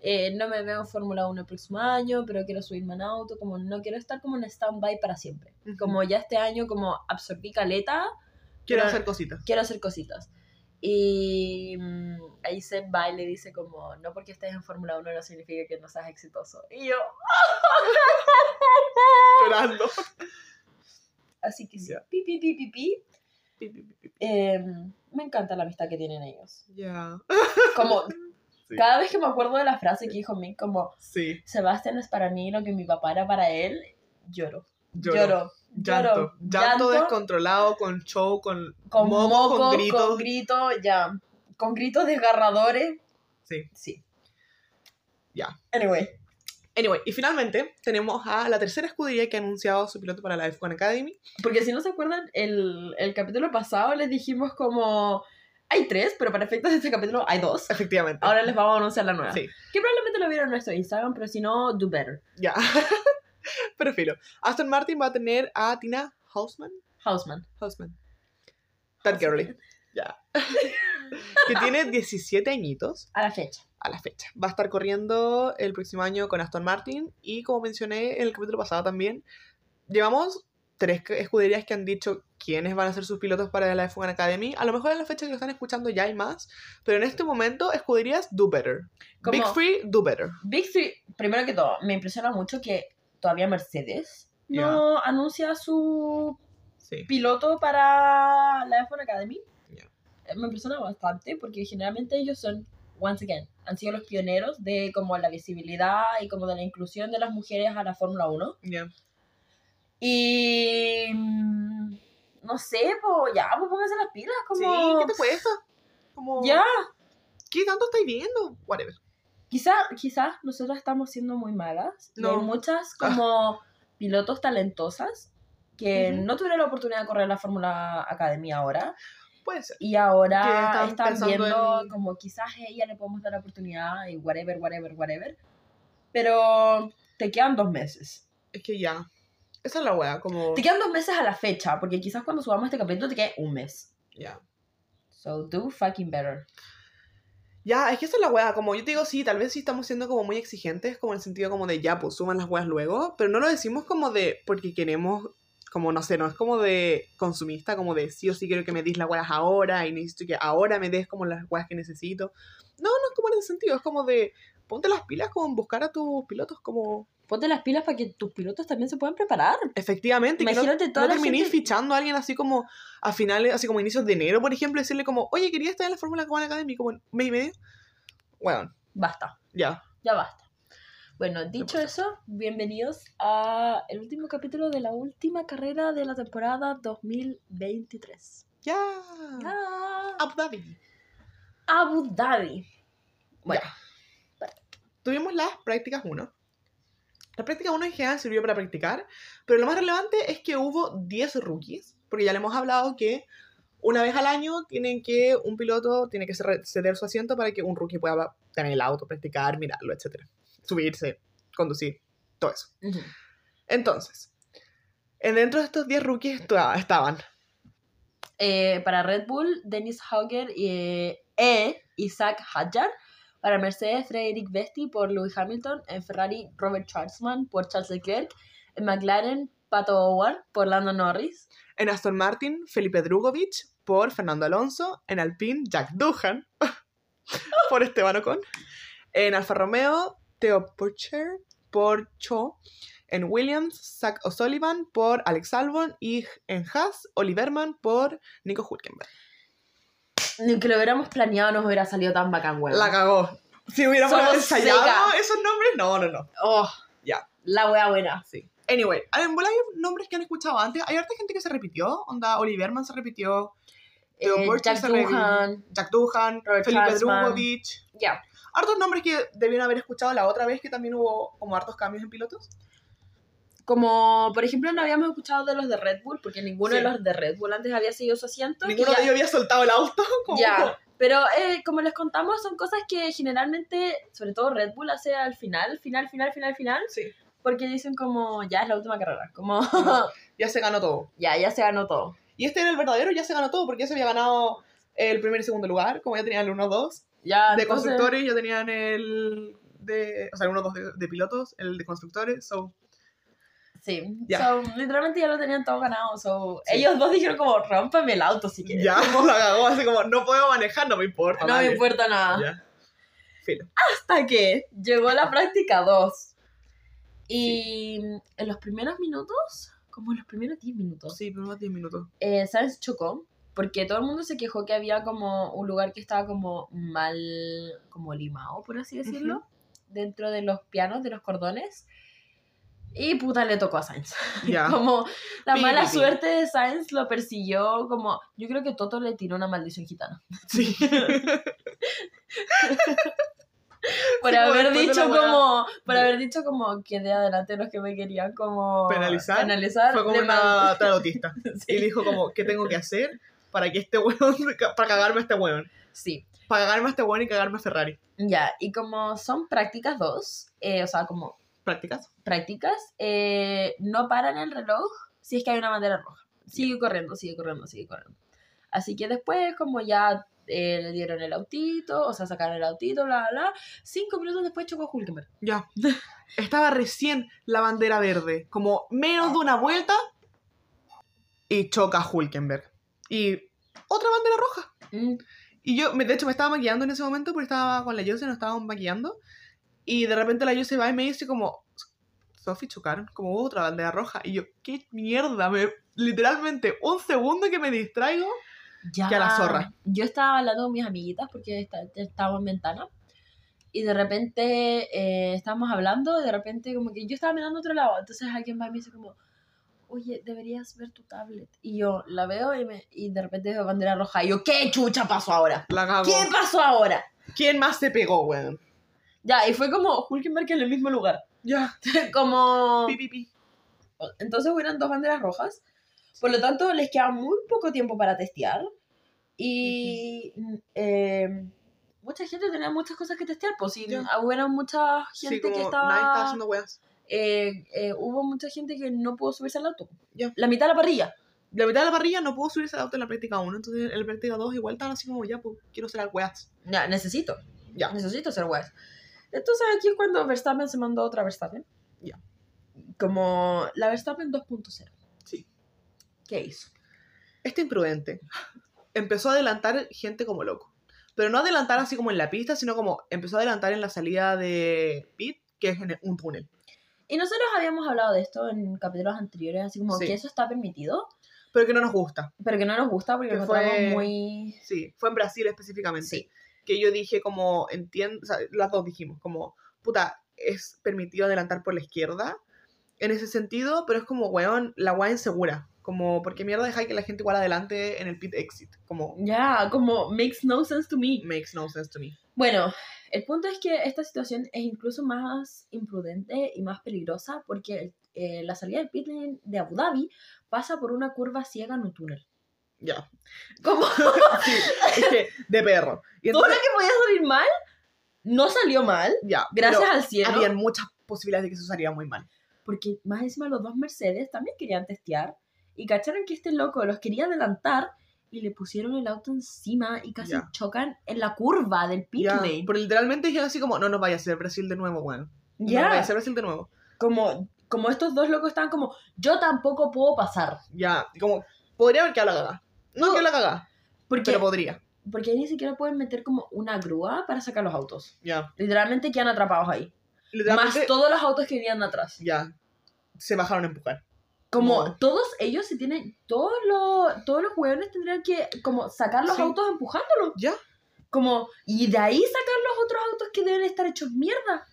eh, no me veo en Fórmula 1 el próximo año, pero quiero subirme en auto, como no quiero estar como en stand-by para siempre. Ujú. Como ya este año como absorbí caleta, Quiero hacer cositas. quiero hacer cositas. Y mm, ahí Seth va y le dice como, no porque estés en Fórmula 1 no significa que no seas exitoso. Y yo, Llorando. así que sí, Ya. pi, pi, pi, pi, pi. Em, me encanta la amistad que tienen ellos. Ya. Como, Sí. cada vez que me acuerdo de la frase que dijo Mick, como, Sí. Sebastián es para mí lo que mi papá era para él, lloro. Lloro. Lloro. Llanto. lloro. Llanto descontrolado, con show, con, con moco, moco, con gritos. con grito, ya. Con gritos desgarradores. Sí. Sí. Ya. Anyway. Anyway, y finalmente tenemos a la tercera escudería que ha anunciado su piloto para la F1 Academy. Porque si no se acuerdan, el, el capítulo pasado les dijimos como... Hay tres, pero para efectos de este capítulo hay dos. Efectivamente. Ahora les vamos a anunciar la nueva. Sí. Que probablemente lo vieron en nuestro Instagram, pero si no, do better. Ya. Prefiero. Aston Martin va a tener a Tina Hausman. Houseman. Hausman. That girly. Ya. que tiene 17 añitos A la fecha. a la fecha. Va a estar corriendo el próximo año con Aston Martin y como mencioné en el capítulo pasado también, llevamos tres escuderías que han dicho quiénes van a ser sus pilotos para la F1 Academy. A lo mejor en la fecha que lo están escuchando ya hay más, pero en este momento escuderías do better. Como- Big Free, do better. Big Three, primero que todo, me impresiona mucho que todavía Mercedes no anuncia su Sí. piloto para la F1 Academy. Ya. Eh, Me impresiona bastante porque generalmente ellos son, once again, han sido los pioneros de como la visibilidad y como de la inclusión de las mujeres a la Fórmula 1. Ya. Y mm, no sé, pues ya, pues pónganse las pilas, Sí, como... ¿qué te cuesta? Como, Ya, ¿Qué tanto estáis viendo? Whatever. Quizás quizás nosotras estamos siendo muy malas. No. hay muchas como pilotos talentosas que Ujú. no tuvieron la oportunidad de correr la Fórmula Academy ahora Puede ser. y ahora están están viendo en- como quizás a ella le podemos dar la oportunidad y whatever, whatever, whatever. Pero te quedan dos meses. Es que ya. Esa es la wea, como. Te quedan dos meses a la fecha, porque quizás cuando subamos este capítulo te quede un mes. Ya. So do fucking better. Ya, es que esa es la wea, como yo te digo, sí, tal vez sí estamos siendo como muy exigentes, como en el sentido como de ya, pues suman las weas luego, pero no lo decimos como de porque queremos, como no sé, no es como de consumista, como de sí o sí quiero que me des las weas ahora y necesito que ahora me des como las weas que necesito. No, no es como en ese sentido, es como de ponte las pilas como en buscar a tus pilotos como Ponte las pilas para que tus pilotos también se puedan preparar. efectivamente, que no, Imagínate toda no la terminéis gente- fichando a alguien así como a finales, así como inicios de enero, por ejemplo, y decirle como, oye, quería estar en la Fórmula One Academy como en mes y medio. Bueno, Basta, ya. ya basta. Bueno, dicho eso, bienvenidos a el último capítulo de la última carrera de la temporada 2023. Ya. Ah, Abu Dhabi. Abu Dhabi. Bueno, Tuvimos las prácticas 1. La práctica 1 en general sirvió para practicar, pero lo más relevante es que hubo 10 rookies, porque ya le hemos hablado que una vez al año tienen que, un piloto tiene que ceder su asiento para que un rookie pueda tener el auto, practicar, mirarlo, etc. Subirse, conducir, todo eso. ujú. Entonces, en dentro de estos 10 rookies esta- estaban Eh, para Red Bull, Dennis Hauger y, e Isaac Hadjar. Para Mercedes, Frederick Vesti por Lewis Hamilton. En Ferrari, Robert Schwarzman por Charles Leclerc. En McLaren, Pato Howard por Lando Norris. en Aston Martin Felipe Drugovic por Fernando Alonso, en Alpine Jack Doohan por Esteban Ocon, en Alfa Romeo Theo Purcher por Cho, en Williams Zach O'Sullivan por Alex Albon y en Haas Oliverman por Nico Hülkenberg. Ni que lo hubiéramos planeado nos hubiera salido tan bacán, güey. La cagó. Si hubiéramos Somos ensayado esos nombres, no, no, no. Oh, Ya. La wea buena. Sí. Anyway, en bola hay nombres que han escuchado antes. Hay harta gente que se repitió. Onda, Oliverman se repitió. Theo Eh, Jack se repitió. Doohan. Jack Robert Felipe Schwarzman. Drugovic. Ya. Hartos nombres que debieron haber escuchado la otra vez que también hubo como hartos cambios en pilotos. Como, por ejemplo, no habíamos escuchado de los de Red Bull, porque ninguno Sí. de los de Red Bull antes había seguido su asiento. Ninguno ya- de ellos había soltado el auto. como- Ya, pero eh, como les contamos, son cosas que generalmente, sobre todo Red Bull, hace al final, final, final, final, final, Sí, porque dicen como, ya es la última carrera, como, ya se ganó todo. ya, ya se ganó todo. Y este era el verdadero, ya se ganó todo porque ya se había ganado el primer y segundo lugar, como ya tenían el 1-2. Ya, De entonces, constructores ya tenían el de, o sea, el 1-2 de, de pilotos, el de constructores. So, Sí, Ya. so, literalmente ya lo tenían todo ganado, so, Sí. ellos dos dijeron como, rómpame el auto si quieres. ya la cagó, así como, no puedo manejar, no me importa. No me dale. importa nada. Filo. Hasta que llegó la práctica 2. Y en los primeros minutos, como en los primeros 10 minutos, Sí, primeros 10 minutos. eh, Sainz chocó porque todo el mundo se quejó que había como un lugar que estaba como mal, como limado, por así decirlo, Ujú. dentro de los pianos, de los cordones. Y puta le tocó a Sainz. Ya. Como la mala suerte de Sainz lo persiguió como... Yo creo que Toto le tiró una maldición gitana. Sí. Por Sí, haber dicho como... Por haber dicho como que de adelante los que me querían como... Penalizar. penalizar Fue como una trautista. Sí. Y dijo como, ¿qué tengo que hacer para que este weón, para cagarme a este weón? sí. Para cagarme a este weón y cagarme a Ferrari. Ya, y como son prácticas dos, eh, o sea, como Prácticas. prácticas, eh, no paran el reloj si es que hay una bandera roja. Sigue corriendo, sigue corriendo, sigue corriendo. Así que después, como ya eh, le dieron el autito, o sea, sacaron el autito, bla, bla, cinco minutos después chocó Hulkenberg. Ya. Estaba recién la bandera verde. Como menos de una vuelta. Y choca Hulkenberg. Y otra bandera roja. Mm, Y yo, de hecho, me estaba maquillando en ese momento porque estaba con la Yose, nos estábamos maquillando. Y de repente la Yose va y me dice como, Sofi, chocaron, como hubo otra bandera roja. Y yo, qué mierda, me, literalmente un segundo que me distraigo. ya. Que a la zorra. Yo estaba hablando con mis amiguitas porque está- estábamos en ventana. Y de repente eh, estábamos hablando, y de repente como que yo estaba mirando a otro lado. Entonces alguien va y me dice como, oye, deberías ver tu tablet. Y yo la veo y, me, y de repente veo bandera roja. Y yo, ¿qué chucha pasó ahora? La. ¿Qué pasó ahora? ¿Quién más se pegó, weón? Ya, y fue como Hulkenberg en el mismo lugar. Ya. como... Pi, pi, pi. Entonces hubieran dos banderas rojas. Por lo tanto, les queda muy poco tiempo para testear. Y eh, mucha gente tenía muchas cosas que testear. Pues sí, hubo mucha Sí, gente como que nadie estaba estaba... haciendo weas. eh, eh, hubo mucha gente que no pudo subirse al auto. Ya. La mitad de la parrilla. La mitad de la parrilla no pudo subirse al auto en la práctica 1, entonces en la práctica 2 igual estaban así como, ya, pues, quiero ser al weas. Ya, necesito. Ya. Necesito hacer weas. Entonces aquí es cuando Verstappen se mandó otra Verstappen. Ya. Como la Verstappen 2.0. Sí. ¿Qué hizo? Este imprudente empezó a adelantar gente como loco. Pero no adelantar así como en la pista, sino como empezó a adelantar en la salida de pit, que es en un túnel. Y nosotros habíamos hablado de esto en capítulos anteriores, así como Sí. que eso está permitido, Pero que no nos gusta. pero que no nos gusta porque Que fue- muy... Sí, fue en Brasil específicamente. Sí. Que yo dije como, entiendo, o sea, las dos dijimos como, puta, es permitido adelantar por la izquierda en ese sentido, pero es como, weón, la weá insegura. Como, porque mierda deja que la gente igual adelante en el pit exit. Como, Ya, como makes no sense to me. makes no sense to me. Bueno, el punto es que esta situación es incluso más imprudente y más peligrosa porque eh, la salida del pit lane de Abu Dhabi pasa por una curva ciega en un túnel. Ya. Como Sí, es que, de perro. Y todo lo entonces, que podía salir mal, no salió mal, ya, gracias al cielo. Habían muchas posibilidades de que eso saliera muy mal. Porque más encima los dos Mercedes también querían testear y cacharon que este loco los quería adelantar y le pusieron el auto encima y casi Ya. chocan en la curva del pit lane. pero literalmente dijeron así como, no nos vaya a hacer Brasil de nuevo, weón. No Ya, nos vaya a hacer Brasil de nuevo. como, como estos dos locos estaban como, yo tampoco puedo pasar. Ya, como, podría haber que la. No, No. que la cagada, Porque, pero podría. porque ahí ni siquiera pueden meter como una grúa para sacar los autos. Ya. Literalmente quedan atrapados ahí. Literalmente, Más todos los autos que venían atrás. ya, se bajaron a empujar. Como No. todos ellos se tienen, todos los, todos los jugadores tendrían que como sacar los Sí. autos empujándolos. Ya, Como, y de ahí sacar los otros autos que deben estar hechos mierda.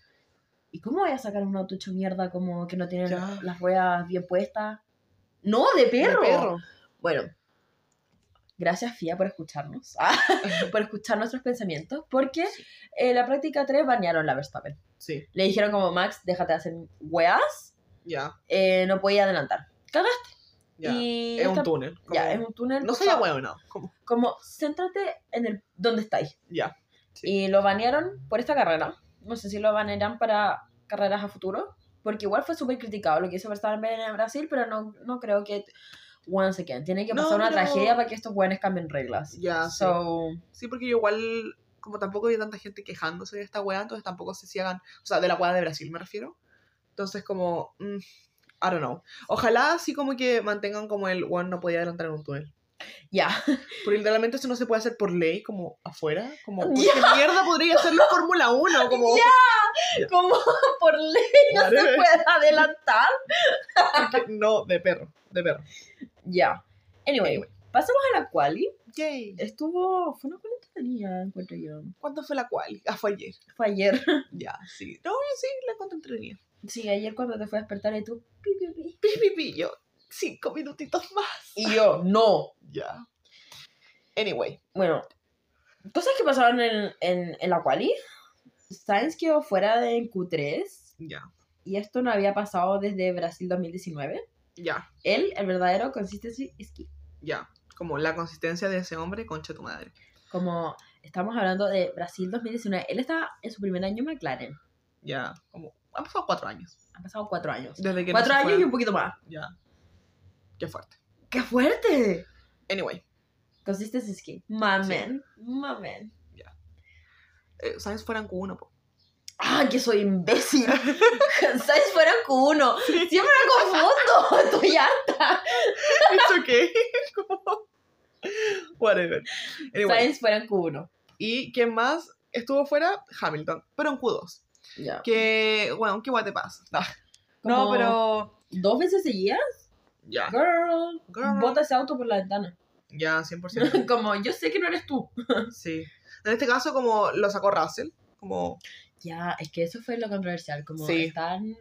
¿Y cómo voy a sacar un auto hecho mierda como que no tiene Ya. las ruedas bien puestas? No, de perro. de perro. Bueno, gracias FIA por escucharnos, por escuchar nuestros pensamientos, porque en la práctica 3 banearon la Verstappen. Sí, Le dijeron como, Max, déjate de hacer weas, ya, eh, no podía adelantar. Cagaste. ya. Y es un túnel. Ya, como- es un túnel. No soy favor. huevo, no. Como, Como, céntrate en el donde estáis. ya. Sí. Y lo banearon por esta carrera. No sé si lo banearán para carreras a futuro. Porque igual fue súper criticado lo que hizo Verstappen en Brasil, pero no, no creo que se queden. Tiene que No, pasar una pero- tragedia para que estos buenos cambien reglas. Ya, sí. So, Sí, porque yo igual, como tampoco había tanta gente quejándose de esta weá, entonces tampoco sé si hagan, o sea, de la weá de Brasil me refiero. Entonces como, mm, I don't know. Ojalá así como que mantengan como el one no podía adelantar en un túnel. ya. Porque literalmente eso no se puede hacer por ley, como afuera. Como, ¿por Ya. qué mierda podría hacerlo en Fórmula 1? Como, Como por ley no se puede adelantar. porque- no, de perro, de perro. Ya. Anyway, Anyway. pasamos a la quali. Yay. Estuvo. Fue una quali entretenida, encuentro yo. ¿Cuándo fue la cual? Ah, fue ayer. Fue ayer. Ya, sí. No, sí, la encontré entretenida. Sí, ayer cuando te fue a despertar y tú. pi, pi, pi. Pi, pi, pi, yo, cinco minutitos más. Y yo, no. Ya. Anyway, Bueno, cosas que pasaron en, en, en la quali. Sainz quedó fuera de Q3 ya, y esto no había pasado desde Brasil 2019. Ya, Él, el verdadero consistency ski. ya. Como la consistencia de ese hombre, concha tu madre. Como estamos hablando de Brasil 2019, él estaba en su primer año en McLaren. Ya, como, han pasado cuatro años. Han pasado cuatro años. Desde que Cuatro años y un poquito más. Ya. Qué fuerte. ¡Qué fuerte! Anyway, Consistency ski. My Sí. man. My man. eh, ¿sabes? Fueran Q1, po. ¡Ah, que soy imbécil! Sainz fuera Q1. Siempre me confundo. Estoy harta. It's okay. Como- Whatever. Anyway, Sainz fuera Q1. ¿y quién más estuvo fuera? Hamilton, pero en Q2. Ya. Que, bueno, ¿qué guay te pasa? No, Como pero... ¿Dos veces seguidas? Ya, Girl. Girl. Bota ese auto por la ventana. ya, 100%. Como, yo sé que no eres tú. Sí. En este caso, como lo sacó Russell, como... Ya, es que eso fue lo controversial. Como Sí. están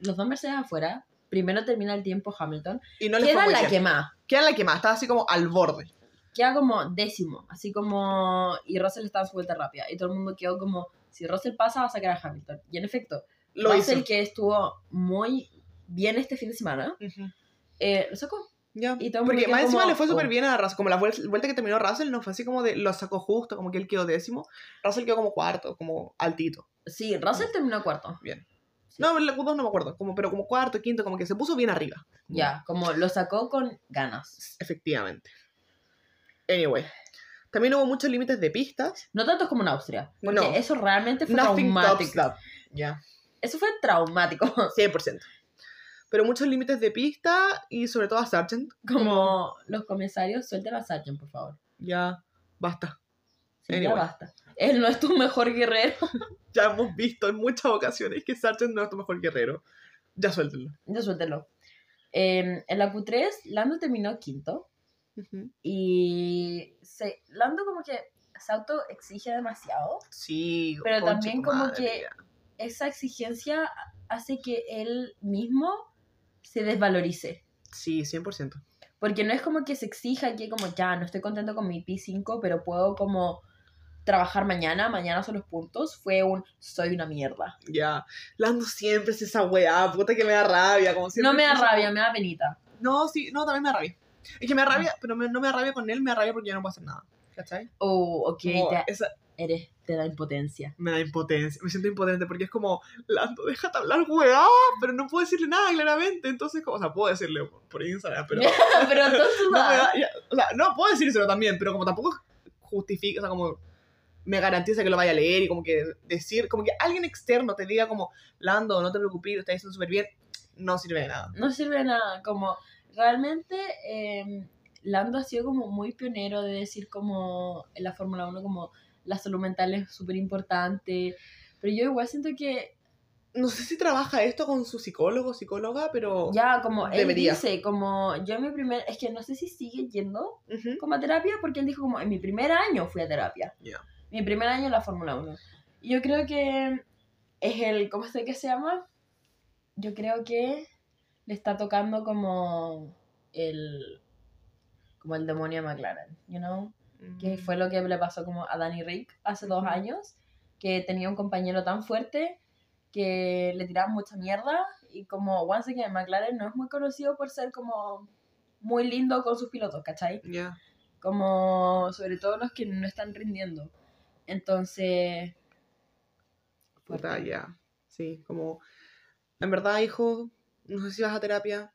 los dos Mercedes afuera. Primero termina el tiempo Hamilton. Y no Queda la que más. Queda la que más, estaba así como al borde. Queda como décimo. Así como. Y Russell estaba en su vuelta rápida. Y todo el mundo quedó como. Si Russell pasa, va a sacar a Hamilton. Y en efecto, Lo Russell, hizo. que estuvo muy bien este fin de semana, Ujú. eh, lo sacó. Ya. Y Porque más encima como, le fue súper oh. bien a Russell. Como la vuel- vuelta que terminó Russell no fue así como de lo sacó justo, como que él quedó décimo. Russell quedó como cuarto, como altito. Sí, Russell terminó cuarto. Bien. No, en la Q2 no me acuerdo, como, pero como cuarto, quinto, como que se puso bien arriba. Ya, como lo sacó con ganas. Efectivamente. Anyway. También hubo muchos límites de pistas. No tanto como en Austria. Porque No. eso realmente fue Nothing traumático. Ya. Eso fue traumático. 100%. Pero muchos límites de pista y sobre todo a Sargent. Como los comisarios, suelten a Sargent, por favor. Ya, basta. Sí, ya Anyway. basta. Él no es tu mejor guerrero. Ya hemos visto en muchas ocasiones que Sargent no es tu mejor guerrero. Ya suéltenlo. Ya suéltelo. Eh, en la Q3, Lando terminó quinto. Y se, Lando como que se auto exige demasiado. Sí, Pero también como que- ya. esa exigencia hace que él mismo se desvalorice. Sí, 100%. Porque no es como que se exija que como ya, no estoy contento con mi P5, pero puedo como trabajar mañana, mañana son los puntos, fue un soy una mierda. Ya, Lando siempre es esa weá, puta que me da rabia, como siempre. No me da rabia, me da penita. No, sí, no, también me da rabia. Es que me da rabia, pero me- no me da rabia con él, me da rabia porque yo no puedo hacer nada. ¿Cachai? Oh, ok, Como esa, eres, te da impotencia. me da impotencia, me siento impotente porque es como, Lando, déjate hablar, weá, pero no puedo decirle nada claramente, entonces, como, o sea, puedo decirle por, Instagram, pero pero entonces, no me da- ya, o sea, no puedo decírselo también, pero como tampoco justifica, o sea, como me garantiza que lo vaya a leer y como que decir, como que alguien externo te diga como, Lando, no te preocupes, lo estás diciendo súper bien, no sirve de nada. no sirve de nada. Como realmente eh, Lando ha sido como muy pionero de decir como en la Fórmula 1 como la salud mental es súper importante. Pero yo igual siento que No sé si trabaja esto con su psicólogo psicóloga, pero... ya como él Debería. dice, como yo en mi primer, es que no sé si sigue yendo Ujú. como a terapia porque él dijo como en mi primer año fui a terapia. Ya. Mi primer año en la Fórmula 1. Y yo creo que es el, ¿cómo sé que se llama? Yo creo que le está tocando como el como el demonio de McLaren, you know? Que fue lo que le pasó como a Danny Rick hace dos años, que tenía un compañero tan fuerte que le tiraban mucha mierda y como once again McLaren no es muy conocido por ser como muy lindo con sus pilotos, ¿cachai? Ya. como sobre todo los que no están rindiendo. Entonces, Puta, ya. Sí, como... En verdad, hijo, no sé si vas a terapia,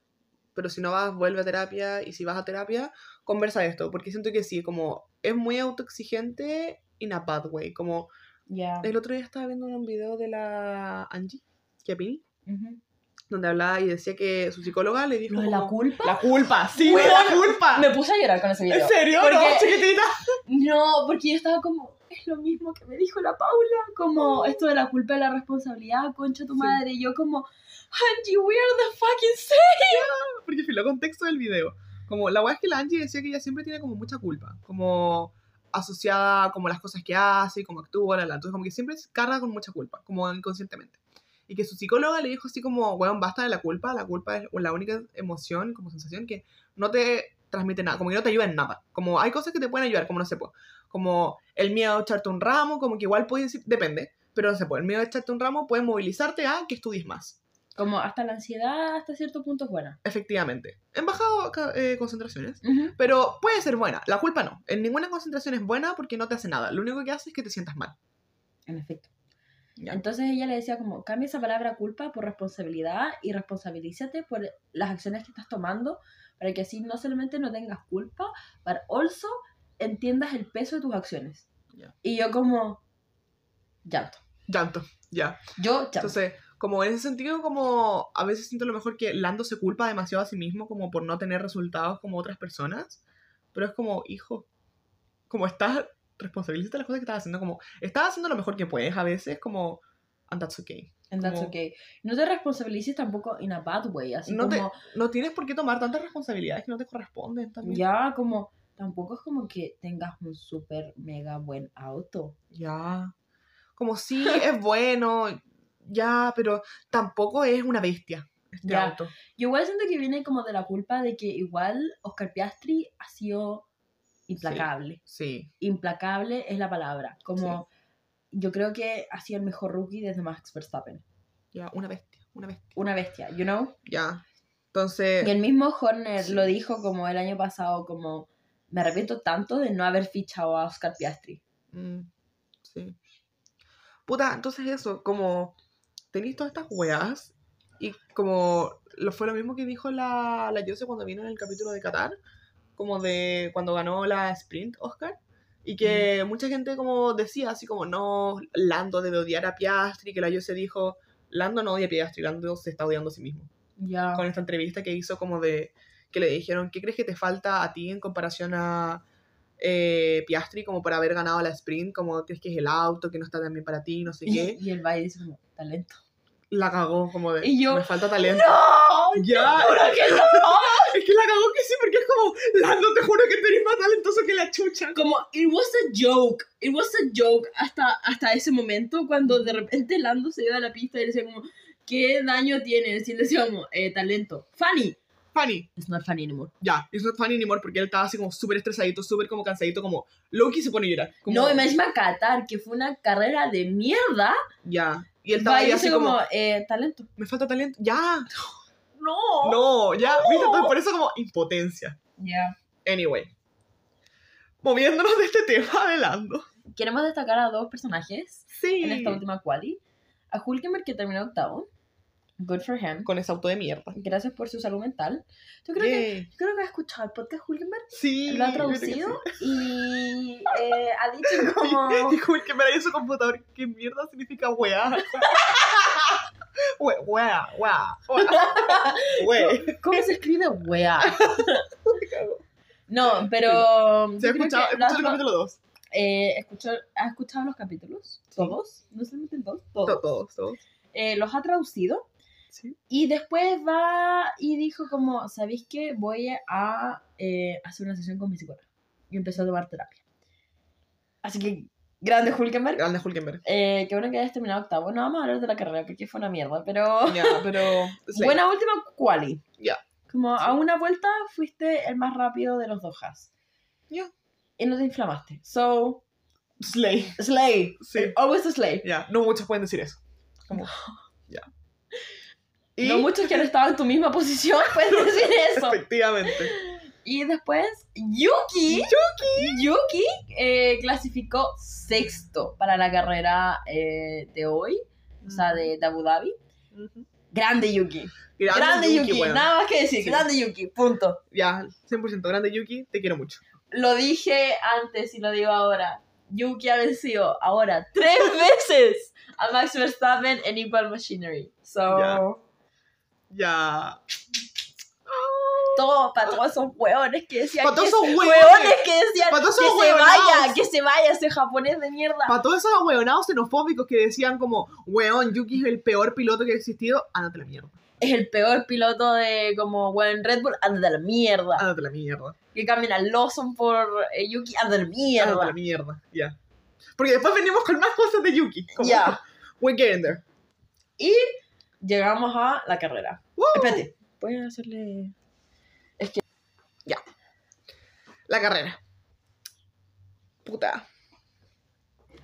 pero si no vas, vuelve a terapia. Y si vas a terapia, conversa esto. Porque siento que sí, como es muy autoexigente in a bad way. Como ya. el otro día estaba viendo un video de la Angie Chiappini, Ujú. donde hablaba y decía que su psicóloga le dijo... ¿Lo de la como- culpa? La culpa, sí, Weón, la culpa. Me puse a llorar con ese video. ¿En serio? Porque- No, chiquitita. No, porque yo estaba como, es lo mismo que me dijo la Paula, como esto de la culpa y la responsabilidad, concha tu Sí. madre. Y yo como, Angie, we are the fucking same. Porque filo, contexto del video. Como la weá es que la Angie decía que ella siempre tiene como mucha culpa. Como asociada como las cosas que hace, como actúa, la, la. Entonces como que siempre carga con mucha culpa, como inconscientemente. Y que su psicóloga le dijo así como, weón, basta de la culpa, la culpa es la única emoción, como sensación que no te transmite nada, como que no te ayuda en nada. Como hay cosas que te pueden ayudar, como no sé, pues, como el miedo a echarte un ramo, como que igual puede decir, depende, pero no sé, pues, el miedo a echarte un ramo puede movilizarte a que estudies más. Como hasta la ansiedad, hasta cierto punto es buena. Efectivamente. En bajado eh, concentraciones. Ujú. Pero puede ser buena. La culpa no. En ninguna concentración es buena porque no te hace nada. Lo único que hace es que te sientas mal. En efecto. Ya. Entonces ella le decía como, cambia esa palabra culpa por responsabilidad y responsabilízate por las acciones que estás tomando para que así no solamente no tengas culpa, pero also entiendas el peso de tus acciones. Ya. Y yo como, llanto. Llanto. Ya. Yo llanto. Entonces, como en ese sentido, como a veces siento a lo mejor que Lando se culpa demasiado a sí mismo como por no tener resultados como otras personas. Pero es como, hijo, como estás, responsabilízate de las cosas que estás haciendo. Como, estás haciendo lo mejor que puedes a veces, como, and that's okay. And that's como- okay. No te responsabilices tampoco in a bad way, así No te- como, No tienes por qué tomar tantas responsabilidades que no te corresponden también. ya como, tampoco es como que tengas un súper mega buen auto. Ya. Como sí, es bueno, ya, pero tampoco es una bestia este Ya. auto. Yo igual siento que viene como de la culpa de que igual Oscar Piastri ha sido implacable. Sí, Implacable es la palabra. Como yo creo que ha sido el mejor rookie desde Max Verstappen. ya, una bestia, una bestia. Una bestia, you know? Ya. Entonces, Y el mismo Horner Sí. lo dijo como el año pasado, como me arrepiento tanto de no haber fichado a Oscar Piastri. mm, sí. Puta, entonces eso, como tenéis todas estas weas y como lo fue lo mismo que dijo la, la Jose cuando vino en el capítulo de Qatar, como de cuando ganó la sprint Oscar. Y que mucha gente como decía así como, no, Lando debe odiar a Piastri, que la Jose dijo, Lando no odia a Piastri, Lando se está odiando a sí mismo. Ya. Con esta entrevista que hizo como de, que le dijeron, ¿qué crees que te falta a ti en comparación a eh, Piastri como por haber ganado la sprint? Como crees que es el auto, que no está tan bien para ti, no sé qué. Y el Valle dice como, talento. La cagó, como de. Y yo, Me falta talento. ¡No! Ya. ¡Juro que no! Es que la cagó que sí, porque es como. Lando, te juro que tú eres más talentoso que la chucha. Como, it was a joke. It was a joke hasta, hasta ese momento cuando de repente Lando se iba a la pista y le decía como, ¿qué daño tienes? Y le decía como, eh, talento. Funny. Funny. It's not funny anymore. Ya, it's not funny anymore porque él estaba así como súper estresadito, súper como cansadito, como Loki se pone a llorar. Como, No, encima Qatar, que fue una carrera de mierda, Ya. Y él estaba ahí así como, como, eh, talento. me falta talento. Ya. No. No, ya. ¿Viste? Entonces, por eso como impotencia. Ya. Anyway. Moviéndonos de este tema de Lando. Queremos destacar a dos personajes Sí. en esta última quali. A Hulkenberg, que terminó octavo. Good for him. Con ese auto de mierda. Gracias por su salud mental. Yo creo, que, Yay. yo creo que ha escuchado el podcast Hulkenberg, Sí. lo ha que traducido sí. y eh, ha dicho como... Dijo el que me da su computador. ¿Qué mierda significa weá? We- Weá, weá, weá. We. ¿Cómo se escribe wea? No, pero... Se ha yo creo escuchado, que escuchado el capítulo 2. eh, ¿Ha escuchado los capítulos? ¿Todos? ¿No solamente dos? Todos. Todos, todos. Eh, los ha traducido Sí. y después va y dijo como, ¿sabéis qué? Voy a eh, hacer una sesión con mi psicóloga. Y empezó a tomar terapia. Así que, grande Hulkenberg. Grande Hulkenberg. Eh, qué bueno que hayas terminado octavo. No vamos a hablar de la carrera porque fue una mierda, pero... Ya, pero. Slay. Buena última quali. Ya. Como Sí. a una vuelta fuiste el más rápido de los dos has. Ya. Y no te inflamaste. So, Slay. slay. Sí. Always a slay. Ya, no muchos pueden decir eso. Como. Ya. Y. No muchos que han estado en tu misma posición pueden decir eso. Efectivamente. Y después, Yuki. Yuki. Yuki eh, clasificó sexto para la carrera eh, de hoy, o sea, de, de Abu Dhabi. Grande Yuki. Grande, Grande, Yuki. Nada más que decir. Sí. Grande Yuki. Punto. Ya, 100%. Grande Yuki, te quiero mucho. Lo dije antes y lo digo ahora. Yuki ha vencido ahora tres veces a Max Verstappen en Equal Machinery. So, Ya. Ya. todo para todos esos hueones que decían Para todos que esos se- hueones. hueones que decían todos que se hueonados. vaya, que se vaya ese japonés de mierda. Para todos esos ahueonados xenofóbicos que decían como, weón, Yuki es el peor piloto que ha existido, ándate la mierda. Es el peor piloto de como bueno, Red Bull, anda de la mierda. Ándate la mierda. Que cambien a Lawson por eh, Yuki, anda de la Ándate mierda. la mierda. Ya. Porque después venimos con más cosas de Yuki. Ya. We're getting there. Y llegamos a la carrera. Espérate. Voy a hacerle. La carrera. Puta.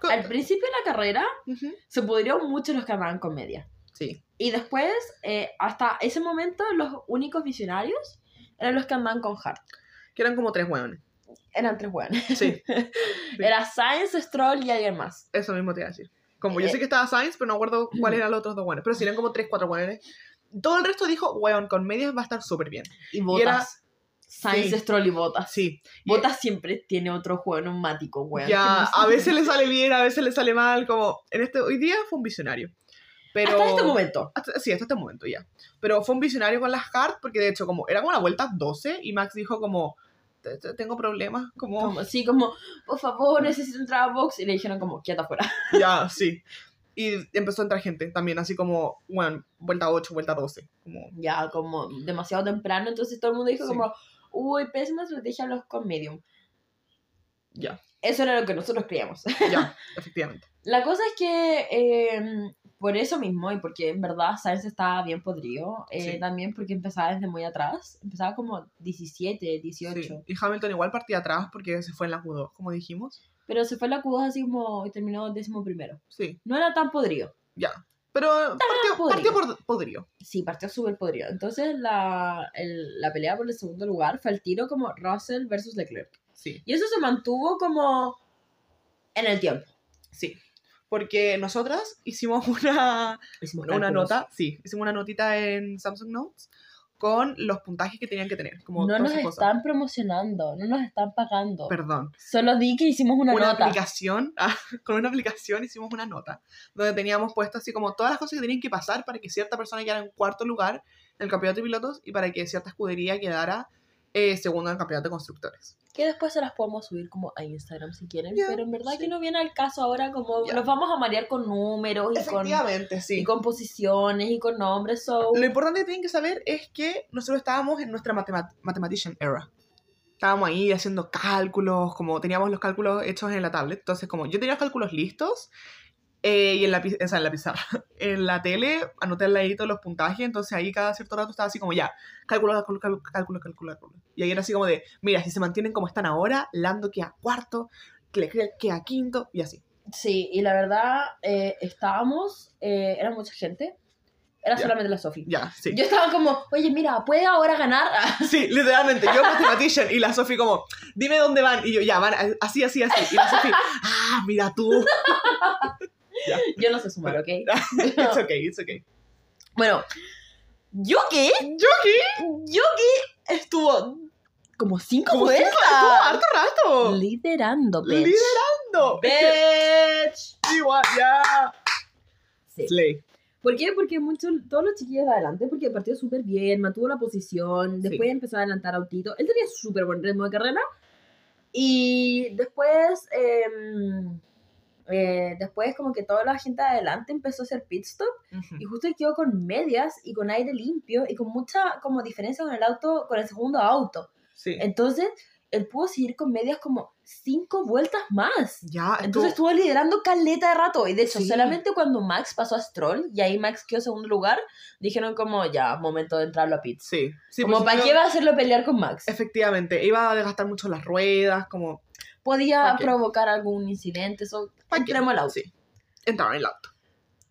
Al principio de la carrera se pudrieron mucho los que andaban con media. Sí. Y después, eh, hasta ese momento, los únicos visionarios eran los que andaban con hard. Que eran como tres hueones. Eran tres hueones. Sí. Era Science, Stroll y alguien más. Eso mismo te iba a decir. Como yo Eh. sé que estaba Sainz, pero no acuerdo cuáles eran los otros dos hueones. Pero sí eran como tres, cuatro hueones. Todo el resto dijo, weón, con medias va a estar súper bien. Y Botas. era- Science, sí. Stroll y Botas. Sí. Y- Botas siempre tiene otro juego neumático, weón. Ya, a veces le sale bien, a veces le sale mal, como en este hoy día fue un visionario. Pero Hasta este momento. hasta- sí, hasta este momento ya. Pero fue un visionario con las cards porque de hecho como era como la vuelta 12 y Max dijo como "Te- te- tengo problemas, como Como, sí, como, por favor, necesito entrar a box. Y le dijeron como, quédate afuera. ya, sí. Y empezó a entrar gente también, así como, bueno, vuelta 8, vuelta 12. Como, Ya, como demasiado temprano. Entonces todo el mundo dijo Sí. como, uy, pésima estrategia los con medium. ya, Eso era lo que nosotros creíamos. ya, efectivamente. La cosa es que eh, por eso mismo, y porque en verdad Sainz estaba bien podrido, eh, Sí. también porque empezaba desde muy atrás, empezaba como 17, 18, Sí. Y Hamilton igual partía atrás porque se fue en la Q2, como dijimos. Pero se fue la Q2 así como y terminó décimo primero. Sí, No era tan podrido. ya. Pero partió, podrido. partió por podrido. Sí, partió súper podrido. Entonces la, el- la pelea por el segundo lugar fue el tiro como Russell versus Leclerc. Sí, Y eso se mantuvo como en el tiempo. sí. Porque nosotras hicimos una, Hicimos una nota, sí, hicimos una notita en Samsung Notes con los puntajes que tenían que tener. Como No nos están promocionando, no nos están pagando. Perdón. Solo di que hicimos una, Una, nota. aplicación, ah, con una aplicación hicimos una nota donde teníamos puesto así como todas las cosas que tenían que pasar para que cierta persona quedara en cuarto lugar en el campeonato de pilotos y para que cierta escudería quedara eh, segundo en el campeonato de constructores. Que después se las podemos subir como a Instagram si quieren, Ya, pero en verdad sí. que no viene al caso ahora como Ya. nos vamos a marear con números y con, sí. y con posiciones y con nombres, so... Lo importante que tienen que saber es que nosotros estábamos en nuestra matemat- mathematician era. Estábamos ahí haciendo cálculos, como teníamos los cálculos hechos en la tablet. Entonces, como yo tenía los cálculos listos, eh, y en la, o sea, en la pizarra, en la tele, anoté al ladito los puntajes, entonces ahí cada cierto rato estaba así como ya, cálculo, cálculo, cálculo, cálculo. Y ahí era así como de, mira, si se mantienen como están ahora, Lando queda cuarto, Leclerc queda quinto, y así. Sí, y la verdad, eh, estábamos, eh, era mucha gente, era Ya. solamente la Sofi. Ya, sí. Yo estaba como, oye, mira, ¿puede ahora ganar? Sí, literalmente, yo mathematician y la Sofi como, dime dónde van. Y yo, ya, van así, así, así. Y la Sofi, ah, mira tú. Yo no sé sumar, ¿ok? It's okay, it's okay. Bueno, Yuki, Yuki, Yuki estuvo como cinco como vueltas estuvo harto rato. liderando, bitch. Liderando. Bitch. Igual, ya. Sí. Slay. ¿Por qué? Porque muchos, todos los chiquillos de adelante, porque partió súper bien, mantuvo la posición, después Sí. empezó a adelantar a Autito. Él tenía súper buen ritmo de carrera. Y después, em, eh, después como que toda la gente de adelante empezó a hacer pit stop y justo él quedó con medias y con aire limpio y con mucha como diferencia con el auto, con el segundo auto. Sí. Entonces, él pudo seguir con medias como cinco vueltas más. Ya, Entonces estuvo- liderando caleta de rato. Y de hecho, Sí. solamente cuando Max pasó a Stroll y ahí Max quedó segundo lugar, dijeron como ya, momento de entrarlo a pits. Sí. sí como, porque ¿para si qué va a hacerlo pelear con Max? Efectivamente, iba a desgastar mucho las ruedas, como... Podía provocar algún incidente, eso. ¿pa' qué? Entremos al auto. Sí. Entraron en el auto.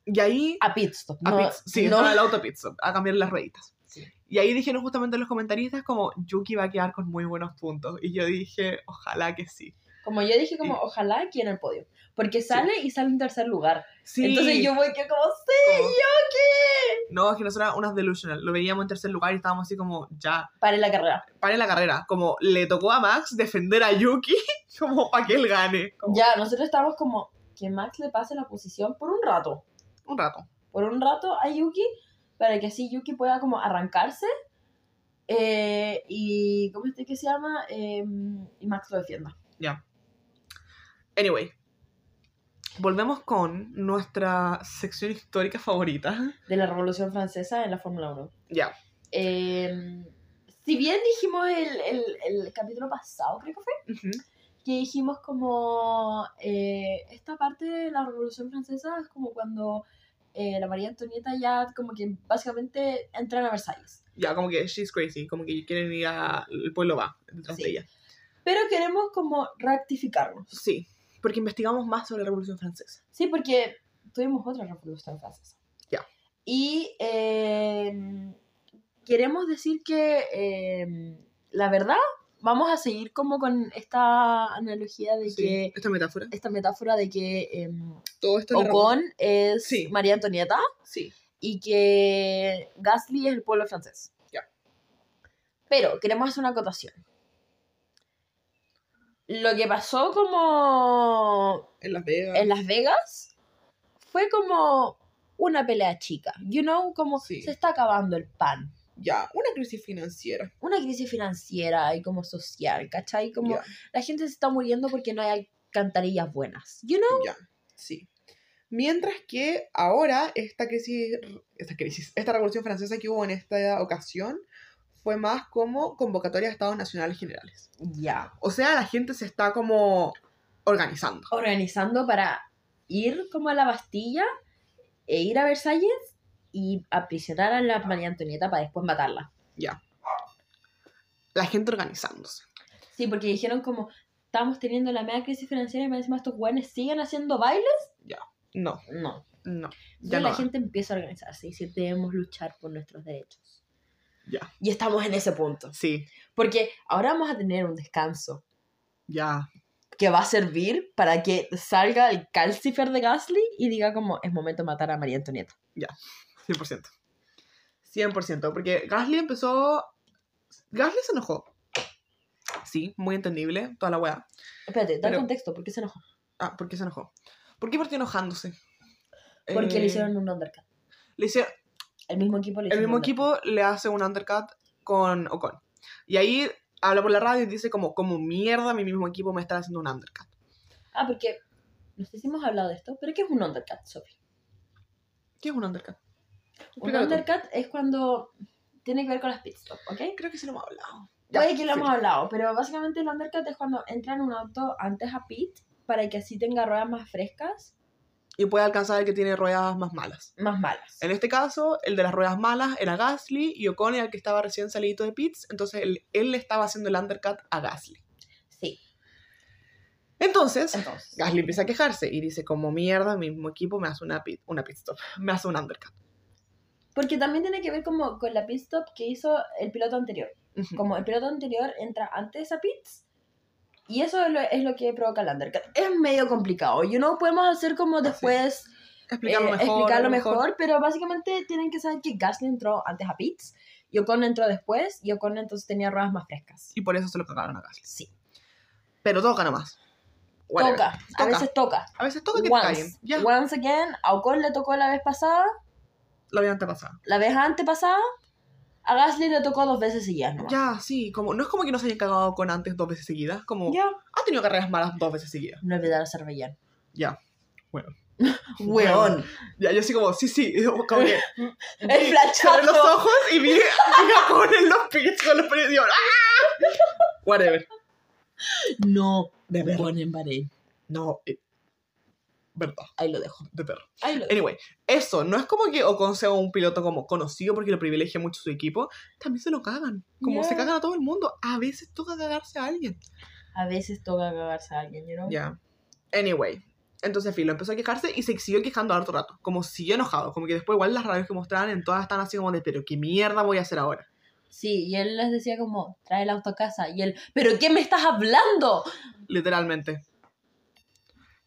Y ahí... A pit stop. A no, pits, sí, no- al auto pit stop, a cambiar las rueditas. Sí. Y ahí dijeron justamente los comentaristas como Yuki va a quedar con muy buenos puntos. Y yo dije, ojalá que sí. Como yo dije, como ojalá aquí en el podio. Porque sale y sale en tercer lugar. Sí. Entonces yo voy que como, sí, Como- Yuki. No, es que nosotros unas delusional. Lo veíamos en tercer lugar y estábamos así como, ya, Para la carrera. pare la carrera. Como le tocó a Max defender a Yuki como para que él gane. Como, Ya, nosotros estábamos como que Max le pase la posición por un rato. Un rato. Por un rato a Yuki, para que así Yuki pueda como arrancarse. eh, y, ¿cómo es que se llama? Eh, y Max lo defienda. Ya. Anyway. Volvemos con nuestra sección histórica favorita. De la Revolución Francesa en la Fórmula 1. Ya. Eh, si bien dijimos el, el, el capítulo pasado, creo que fue, Ujú. que dijimos como eh, esta parte de la Revolución Francesa es como cuando eh, la María Antonieta ya como que básicamente entran a Versalles. Ya, como que she's crazy. Como que quieren ir a... El pueblo va detrás Sí. de ella. Pero queremos como rectificarnos. Sí. Porque investigamos más sobre la Revolución Francesa. Sí, porque tuvimos otra Revolución Francesa. Ya. Y eh, queremos decir que eh, la verdad, vamos a seguir como con esta analogía de Sí. que, Esta metáfora. esta metáfora de que eh, Todo esto Ocon es Sí. María Antonieta Sí. y que Gasly es el pueblo francés. Ya. Pero queremos hacer una acotación. Lo que pasó como En Las Vegas. en Las Vegas fue como una pelea chica. You know, como Sí. se está acabando el pan. Ya, una crisis financiera. Una crisis financiera y como social, ¿cachai? Como la gente se está muriendo porque no hay alcantarillas buenas. You know? ya, sí. Mientras que ahora esta crisis, esta crisis, esta revolución francesa que hubo en esta ocasión fue más como convocatoria de estados nacionales generales. Ya. O sea, la gente se está como organizando. Organizando para ir como a la Bastilla e ir a Versalles y aprisionar a la María Antonieta para después matarla. La gente organizándose. Sí, porque dijeron como, estamos teniendo la media crisis financiera y me decimos estos jóvenes siguen haciendo bailes. No, No. no. Ya Ya la no. gente empieza a organizarse y dice, debemos luchar por nuestros derechos. Ya. Y estamos en ese punto. Sí, Porque ahora vamos a tener un descanso ya. que va a servir para que salga el calcifer de Gasly y diga como, es momento de matar a María Antonieta. 100%. 100%. Porque Gasly empezó... Gasly se enojó. Sí, muy entendible, toda la weá. Espérate, da Pero- contexto, ¿por qué se enojó? Ah, ¿por qué se enojó? ¿Por qué partió enojándose? Porque Eh, le hicieron un undercut. le hicieron- El mismo equipo le el mismo equipo le hace un undercut con Ocon. Y ahí habla por la radio y dice como, como mierda mi mismo equipo me está haciendo un undercut. Ah, porque no sé si hemos hablado de esto, pero ¿qué es un undercut, Sophie? ¿Qué es un undercut? Un tú. undercut es cuando tiene que ver con las pit stop, ¿ok? Creo que sí lo hemos hablado. Puede que lo sí. hemos hablado, pero básicamente el undercut es cuando entra en un auto antes a pit para que así tenga ruedas más frescas, Y puede alcanzar el que tiene ruedas más malas. más malas. En este caso, el de las ruedas malas era Gasly y Ocon era el que estaba recién salido de pits, entonces él, él le estaba haciendo el undercut a Gasly. Sí, Entonces, entonces. Gasly empieza a quejarse y dice, como mierda, mi mismo equipo me hace una pit, una pit stop, me hace un undercut. Porque también tiene que ver como con la pit stop que hizo el piloto anterior. Como el piloto anterior entra antes a pits y eso es lo, es lo que provoca el undercut. Es medio complicado. You know, podemos hacer como después Explicarlo eh, mejor. explicarlo pero básicamente tienen que saber que Gasly entró antes a pits y Ocon entró después y Ocon entonces tenía ruedas más frescas. Y por eso se lo cagaron a Gasly. Sí. Pero toca nomás. Whatever. Toca, a veces toca. A veces toca que te caguen. Once. Once again, a Ocon le tocó la vez pasada, la vida antepasada. la vez antepasada, a Gasly le tocó dos veces seguidas nomás. Ya, sí, como, no es como que no se hayan cagado con antes dos veces seguidas, como Ya. ha tenido carreras malas dos veces seguidas. No olvidar a Azerbaiyán. Ya. Bueno. Weón. Ya, yo así como, sí, sí, como que El cerré los flachazo. ojos y vi, vi a poner los pits con los yo, ¡ah! Whatever. No. De. Weón en Bahrein. No, eh, verdad, Ahí lo dejo. de perro. Ahí lo dejo. Anyway, eso, no es como que Ocon sea un piloto como conocido porque lo privilegia mucho su equipo, también se lo cagan. Como Ya. se cagan a todo el mundo. A veces toca cagarse a alguien. A veces toca cagarse a alguien, you know? Ya. Anyway. Entonces Philo empezó a quejarse y se siguió quejando harto rato. Como siguió enojado. Como que después igual las radios que mostraban en todas están así como de, pero qué mierda voy a hacer ahora. Sí, y él les decía como, trae el auto a casa. Y él, ¿pero qué me estás hablando? Literalmente.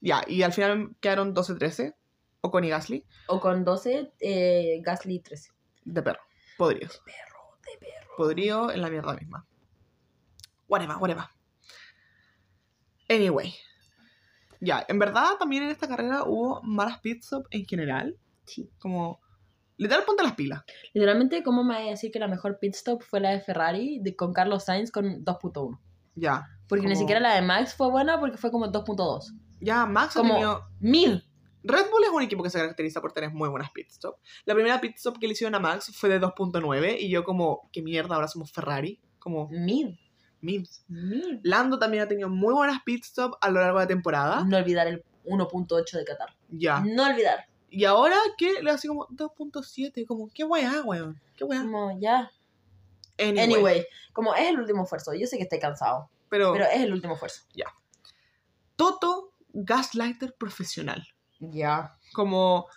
Ya, y al final quedaron 12-13. Ocon y Gasly. O con 12, eh, Gasly 13. De perro. Podríos. Perro, de perro. Podrío en la mierda misma. Whatever, whatever. Anyway. Ya, en verdad también en esta carrera hubo malas pit stop en general. Sí. Como, literal, ponte las pilas. Literalmente, ¿cómo me voy a decir que la mejor pit stop fue la de Ferrari de- con Carlos Sainz con 2.1? Ya. Porque ni Como- siquiera la de Max fue buena porque fue como 2.2. Ya, Max ha tenido... Mid. Red Bull es un equipo que se caracteriza por tener muy buenas pit stop. La primera pit stop que le hicieron a Max fue de 2.9 y yo como, qué mierda, ahora somos Ferrari. Como, Mid. mid. Mid. Lando también ha tenido muy buenas pit stop a lo largo de la temporada. No olvidar el 1.8 de Qatar. Ya. No olvidar. Y ahora que le hace como 2.7, como, qué weá, weón. Qué weá. Como ya. Anyway, Anyway, como es el último esfuerzo. Yo sé que estoy cansado, pero, pero es el último esfuerzo. Toto, gaslighter profesional. Ya. Como,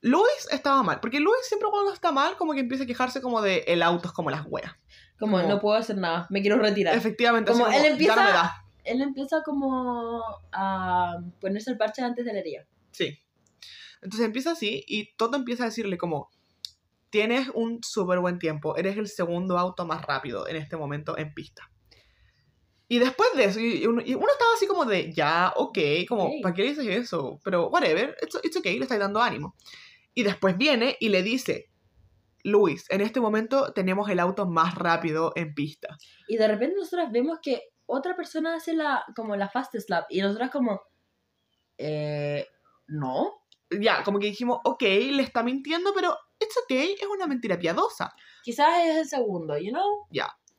Luis estaba mal, porque Luis siempre cuando está mal, como que empieza a quejarse como de el auto es como las weas. Como, Como- no puedo hacer nada, me quiero retirar. Efectivamente, así Como él ya empieza- no me da. Él empieza como a ponerse el parche antes de la herida. Sí. Entonces empieza así y Toto empieza a decirle como, tienes un súper buen tiempo, eres el segundo auto más rápido en este momento en pista. Y después de eso, y uno, y uno estaba así como de, ya, ok, como, Ok. ¿para qué dices eso? Pero, whatever, it's, it's ok, le estáis dando ánimo. Y después viene y le dice, Luis, en este momento tenemos el auto más rápido en pista. Y de repente nosotros vemos que otra persona hace la como la fastest lap y nosotras como eh, no, Ya, como que dijimos, ok, le está mintiendo, pero it's ok, es una mentira piadosa. quizás es el segundo, you know?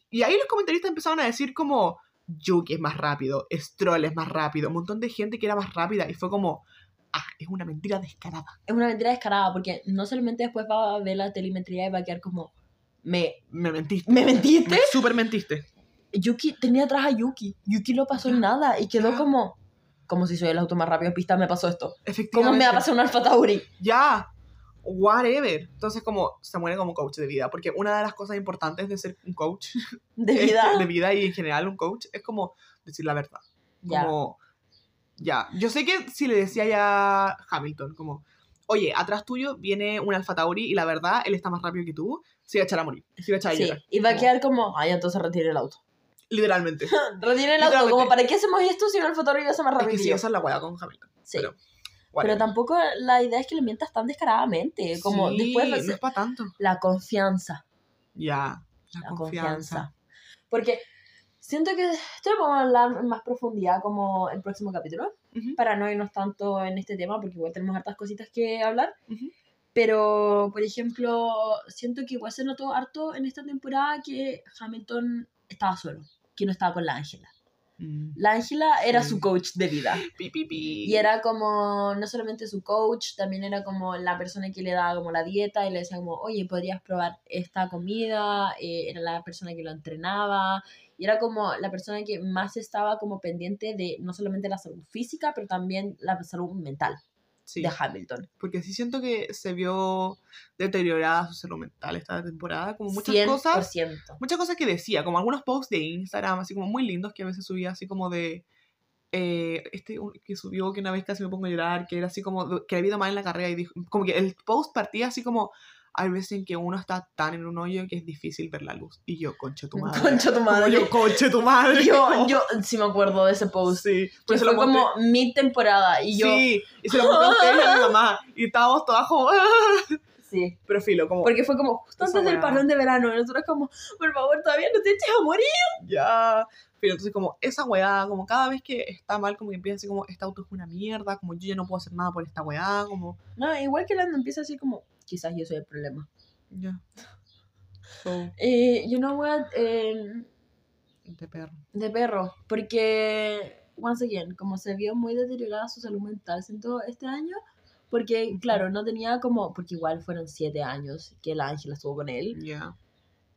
Y ahí los comentaristas empezaron a decir como Yuki es más rápido, Stroll es más rápido, un montón de gente que era más rápida y fue como, ah, es una mentira descarada. Es una mentira descarada porque no solamente después va a ver la telemetría y va a quedar como me Me mentiste. me mentiste. Me super mentiste. Yuki tenía atrás a Yuki. Yuki no pasó en nada y quedó como como si soy el auto más rápido en pista me pasó esto. Efectivamente. ¿Cómo me va a pasar un Alfa Tauri? Ya. Whatever. Entonces como se muere como coach de vida, porque una de las cosas importantes de ser un coach De es- vida. de vida y en general un coach es como decir la verdad. Ya. Como, ya. Yo sé que si le decía ya a Hamilton, como, oye, atrás tuyo viene un Alfa Tauri y la verdad, él está más rápido que tú, se iba a echar a morir. Se iba a echar a Sí, y va a quedar como, ay, entonces retire el auto. Literalmente. Retire el auto, como, ¿para qué hacemos esto si el Alfa Tauri va a ser más es rápido que que sí, esa es la weá con Hamilton. Sí. Pero, Pero whatever. tampoco la idea es que le mientas tan descaradamente, como Sí, después no es para tanto. la confianza, Ya. La, la confianza. confianza. Porque Siento que esto lo podemos hablar en más profundidad como el próximo capítulo, Ujú, para no irnos tanto en este tema, porque igual tenemos hartas cositas que hablar. ujú. Pero, por ejemplo, siento que igual se notó harto en esta temporada que Hamilton estaba solo, que no estaba con la Ángela. Mm. La Ángela era Sí. su coach de vida. Pi, pi, pi. Y era como, no solamente su coach, también era como la persona que le daba como la dieta y le decía como, oye, podrías probar esta comida, eh, era la persona que lo entrenaba, y era como la persona que más estaba como pendiente de no solamente la salud física, pero también la salud mental Sí, de Hamilton. porque sí siento que se vio deteriorada su salud mental esta temporada, como muchas 100%. cosas, muchas cosas que decía, como algunos posts de Instagram, así como muy lindos que a veces subía así como de eh, este que subió que una vez casi me pongo a llorar, que era así como que había ido mal en la carrera y dijo, como que el post partía así como hay veces en que uno está tan en un hoyo que es difícil ver la luz. Y yo, concha tu madre. Concha tu Como madre. yo, concha tu madre. Yo, Como- yo sí me acuerdo de ese post. Sí, pues fue como mid temporada y yo Sí, y se lo mostré a ustedes y a mi mamá. Y estábamos todas como. Sí. Pero filo, como. Porque fue como justo antes del parón de verano. y Nosotros como, por favor, todavía no te eches a morir. Ya. Pero entonces, como esa weá, como cada vez que está mal, como que empieza así como, esta auto es una mierda, como yo ya no puedo hacer nada por esta weá, como. No, igual que Lando empieza así como, quizás yo soy el problema. Ya. So, Eh, you know what? Eh, de perro. de perro. Porque, once again, como se vio muy deteriorada su salud mental, siento este año. Porque, claro, no tenía como, porque igual fueron siete años que la Ángela estuvo con él. Ya.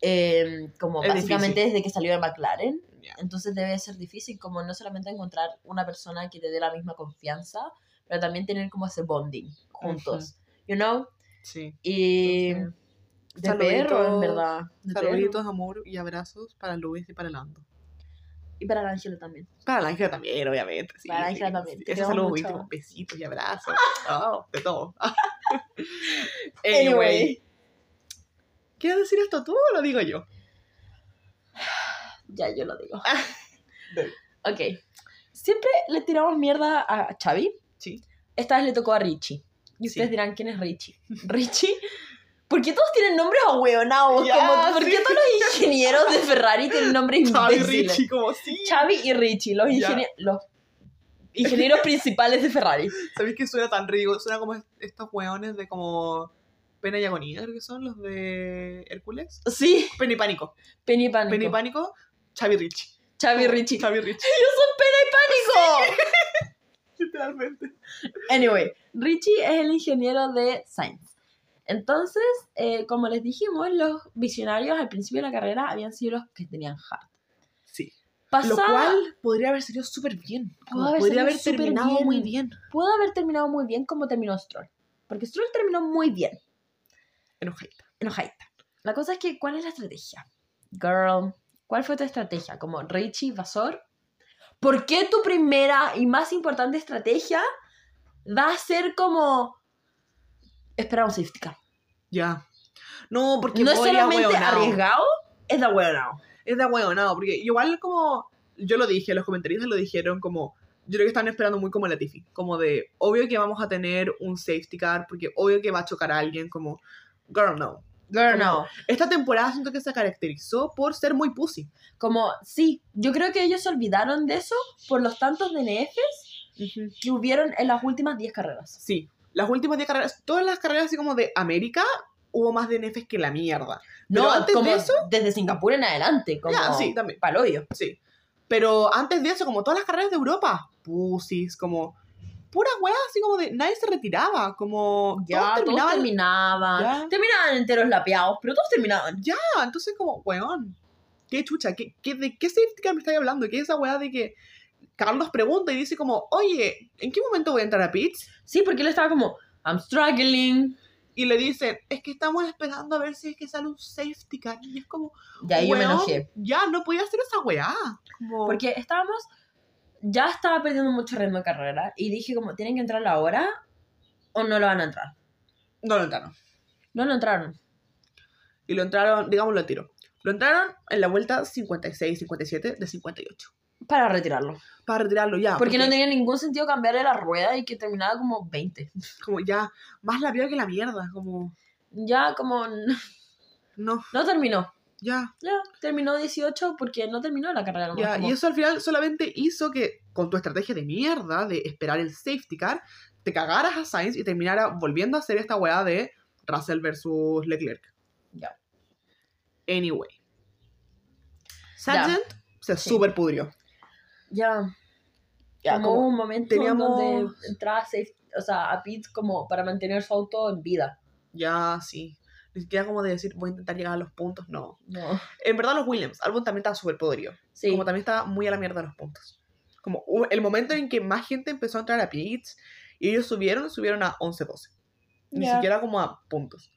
eh, como Es básicamente desde que salió de McLaren. Ya. Entonces debe ser difícil como no solamente encontrar una persona que te dé la misma confianza, pero también tener como ese bonding juntos. You know? Sí. Y Entonces, de perro, en verdad. de perro. Amor y abrazos para Luis y para Lando. Y para la Ángela también. Para la Ángela también, obviamente. Sí, Para la sí, Ángela también, sí. Esos besitos y abrazos. Oh, de todo. Anyway. anyway. ¿Quieres decir esto tú o lo digo yo? Ya, yo lo digo. Dale. ok. Siempre le tiramos mierda a Xavi. Sí. Esta vez le tocó a Richie. Y ustedes Sí. dirán, ¿quién es Richie? Richie. ¿Por qué todos tienen nombres ahueonados? Como, ¿Por sí. qué todos los ingenieros de Ferrari tienen nombres imbéciles? Richie, como sí. Xavi y Richie, los, Ya. ingenie- los ingenieros principales de Ferrari. ¿Sabéis que suena tan rico? Suena como estos hueones de como Pena y Agonía, creo que son los de Hércules. Sí, Pena y Pánico. Penny Pánico. Pena y Pánico, Xavi Richie. Y Como Richie. Xavi Richie. ¡Ellos son Pena y Pánico! Literalmente. Anyway, Richie es el ingeniero de Sainz. Entonces, eh, como les dijimos, los visionarios al principio de la carrera habían sido los que tenían hard. Sí. Pasada, Lo cual podría haber salido súper bien. Haber podría haber terminado bien. muy bien. pudo haber terminado muy bien como terminó Stroll. Porque Stroll terminó muy bien. Enojadita. enojadita. La cosa es que, ¿cuál es la estrategia? Girl, ¿cuál fue tu estrategia? Como Richie Vasor. ¿Por qué tu primera y más importante estrategia va a ser como esperar un safety car? Ya. No, porque no es solamente arriesgado, es de ahueonao. Es de ahueonado, porque igual como yo lo dije, los comentaristas lo dijeron como yo creo que están esperando muy como Latifi, como de obvio que vamos a tener un safety car porque obvio que va a chocar a alguien como girl no. Girl, no. Esta temporada siento que se caracterizó por ser muy pussy. Como, sí, yo creo que ellos se olvidaron de eso por los tantos DNFs que hubieron en las últimas 10 carreras. Sí, las últimas 10 carreras, todas las carreras así como de América hubo más DNFs que la mierda. Pero No, antes como de eso- desde Singapur en adelante, como Ya, sí, también. paloyo. Sí. Pero antes de eso, como todas las carreras de Europa, pussies, como pura weá, así como de nadie se retiraba, como Ya, todos todos terminaban. terminaban. Ya. Terminaban enteros lapeados, pero todos terminaban. Ya, entonces como, weón, qué chucha, ¿Qué, qué, de qué safety me estáis hablando? ¿Qué es esa weá de que Carlos pregunta y dice como, oye, ¿en qué momento voy a entrar a pits? Sí, porque él estaba como, I'm struggling. Y le dicen, es que estamos esperando a ver si es que sale un safety car. Y es como, Ya yo me enojé. Ya, no podía hacer esa weá. Como, Porque estábamos, ya estaba perdiendo mucho ritmo de carrera. Y dije como, ¿tienen que entrar ahora o no lo van a entrar? no lo entraron. No lo entraron. Y lo entraron, digámoslo al tiro. Lo entraron en la vuelta 56, 57 de 58. Para retirarlo. Para retirarlo ya. Porque no tenía ningún sentido cambiarle la rueda y que terminaba como 20. Como ya, más la peor que la mierda. Como, Ya como, no. no terminó. Ya, Ya, terminó 18 porque no terminó la carrera. ya. como- Y eso al final solamente hizo que con tu estrategia de mierda de esperar el safety car, te cagaras a Sainz y terminara volviendo a hacer esta weá de Russell versus Leclerc. Ya. Anyway. Sargent se Sí. super pudrió. Ya. Ya, como un momento teníamos- donde entraba safe, o sea, a pit como para mantener su auto en vida. Ya, sí. Ni siquiera como de decir, voy a intentar llegar a los puntos, no. No. En verdad los Williams, Albon también estaba súper podrido. Sí. Como también estaba muy a la mierda los puntos. Como el momento en que más gente empezó a entrar a pits y ellos subieron, subieron a 11-12. Ni Ya. siquiera como a puntos.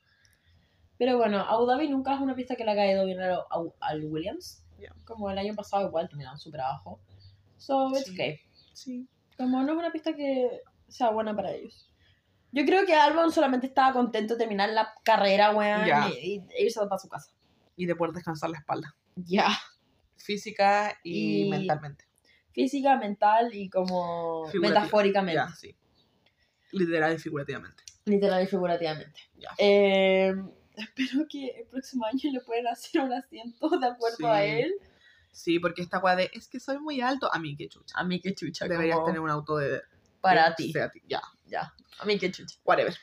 Pero bueno, Abu Dhabi nunca es una pista que le ha caído bien al, al- Williams. Ya. Como el año pasado igual terminaron súper abajo. So, it's Sí. okay. Sí. Como no es una pista que sea buena para ellos. Yo creo que Albon solamente estaba contento de terminar la carrera, weón, Ya. y, y irse para su casa. Y de poder descansar la espalda. Ya. Física y, Y- mentalmente. Física, mental y como metafóricamente. Ya, sí. Literal y figurativamente. Literal y figurativamente. Ya. Eh, espero que el próximo año le puedan hacer un asiento de acuerdo a él. Sí, porque esta weá de es que soy muy alto, a mí que chucha. A mí que chucha. Deberías como tener un auto de. Para que ti. sea ti. Ya, Ya. A mí que chucha. whatever.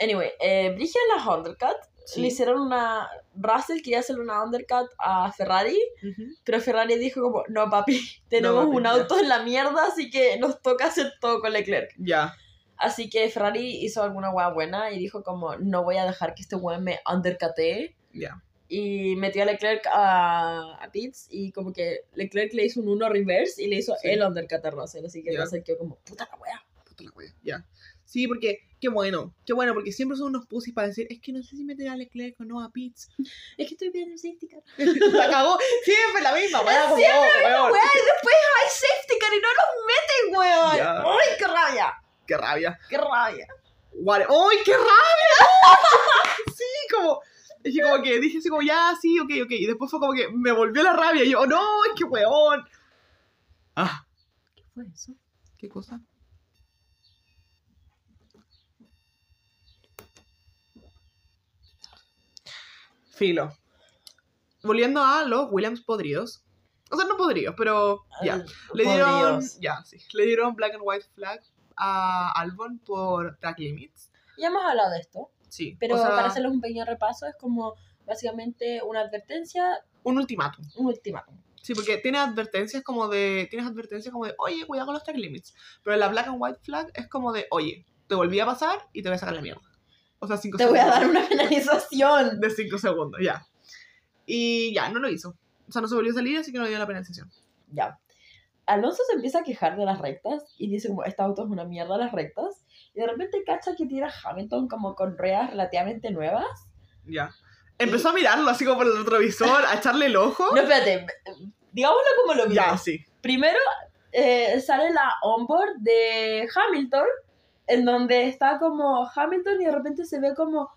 Anyway, eh, Brigia en la undercut. Sí. Le hicieron una. Russell quería hacerle una undercut a Ferrari, Ujú. pero Ferrari dijo como, no papi, tenemos papi, un ya. auto en la mierda, así que nos toca hacer todo con Leclerc. Ya. Así que Ferrari hizo alguna hueá buena y dijo como, no voy a dejar que este weón me undercutee. Ya. Y metió a Leclerc a, a pits y como que Leclerc le hizo un uno reverse y le hizo Sí. el undercut a Russell. Así que Ya. Russell quedó como, puta la wea. Puta la wea. Ya. Sí, porque qué bueno. Qué bueno, porque siempre son unos pussies para decir, es que no sé si meter a Leclerc o no a Pitts. Es que estoy viendo el safety car. La cagó. Siempre la misma, como, Siempre weón. Wea, y después hay safety car y no los meten, weón. Ya. ¡Ay, qué rabia! Qué rabia. ¡Qué rabia! What- ¡Ay, qué rabia! sí, como. Es que como que dije así como, ya, sí, ok, ok. Y después fue como que me volvió la rabia. Y yo, no, es que weón. Ah, ¿Qué fue eso? ¿qué cosa? Filo. Volviendo a los Williams podridos. O sea, no podridos, pero ya. Le dieron, ya, sí. Le dieron black and white flag a Albon por track limits. Ya hemos hablado de esto, Sí. pero o sea, para hacerles un pequeño repaso es como básicamente una advertencia, un ultimátum. un ultimátum. Sí, porque tiene advertencias como de. Tienes advertencias como de, oye, cuidado con los track limits. Pero la black and white flag es como de, oye, te volví a pasar y te voy a sacar la mierda. O sea, 5 Te voy segundos. a dar una penalización. De 5 segundos, ya. Y ya, no lo hizo. O sea, no se volvió a salir, así que no dio la penalización. Ya. Alonso se empieza a quejar de las rectas y dice como, este auto es una mierda las rectas. Y de repente cacha que tira Hamilton como con ruedas relativamente nuevas. Ya. Empezó a mirarlo así como por el retrovisor, a echarle el ojo. No, espérate, digámoslo como lo mismo. ya, sí. Primero eh, sale la onboard de Hamilton, en donde está como Hamilton y de repente se ve como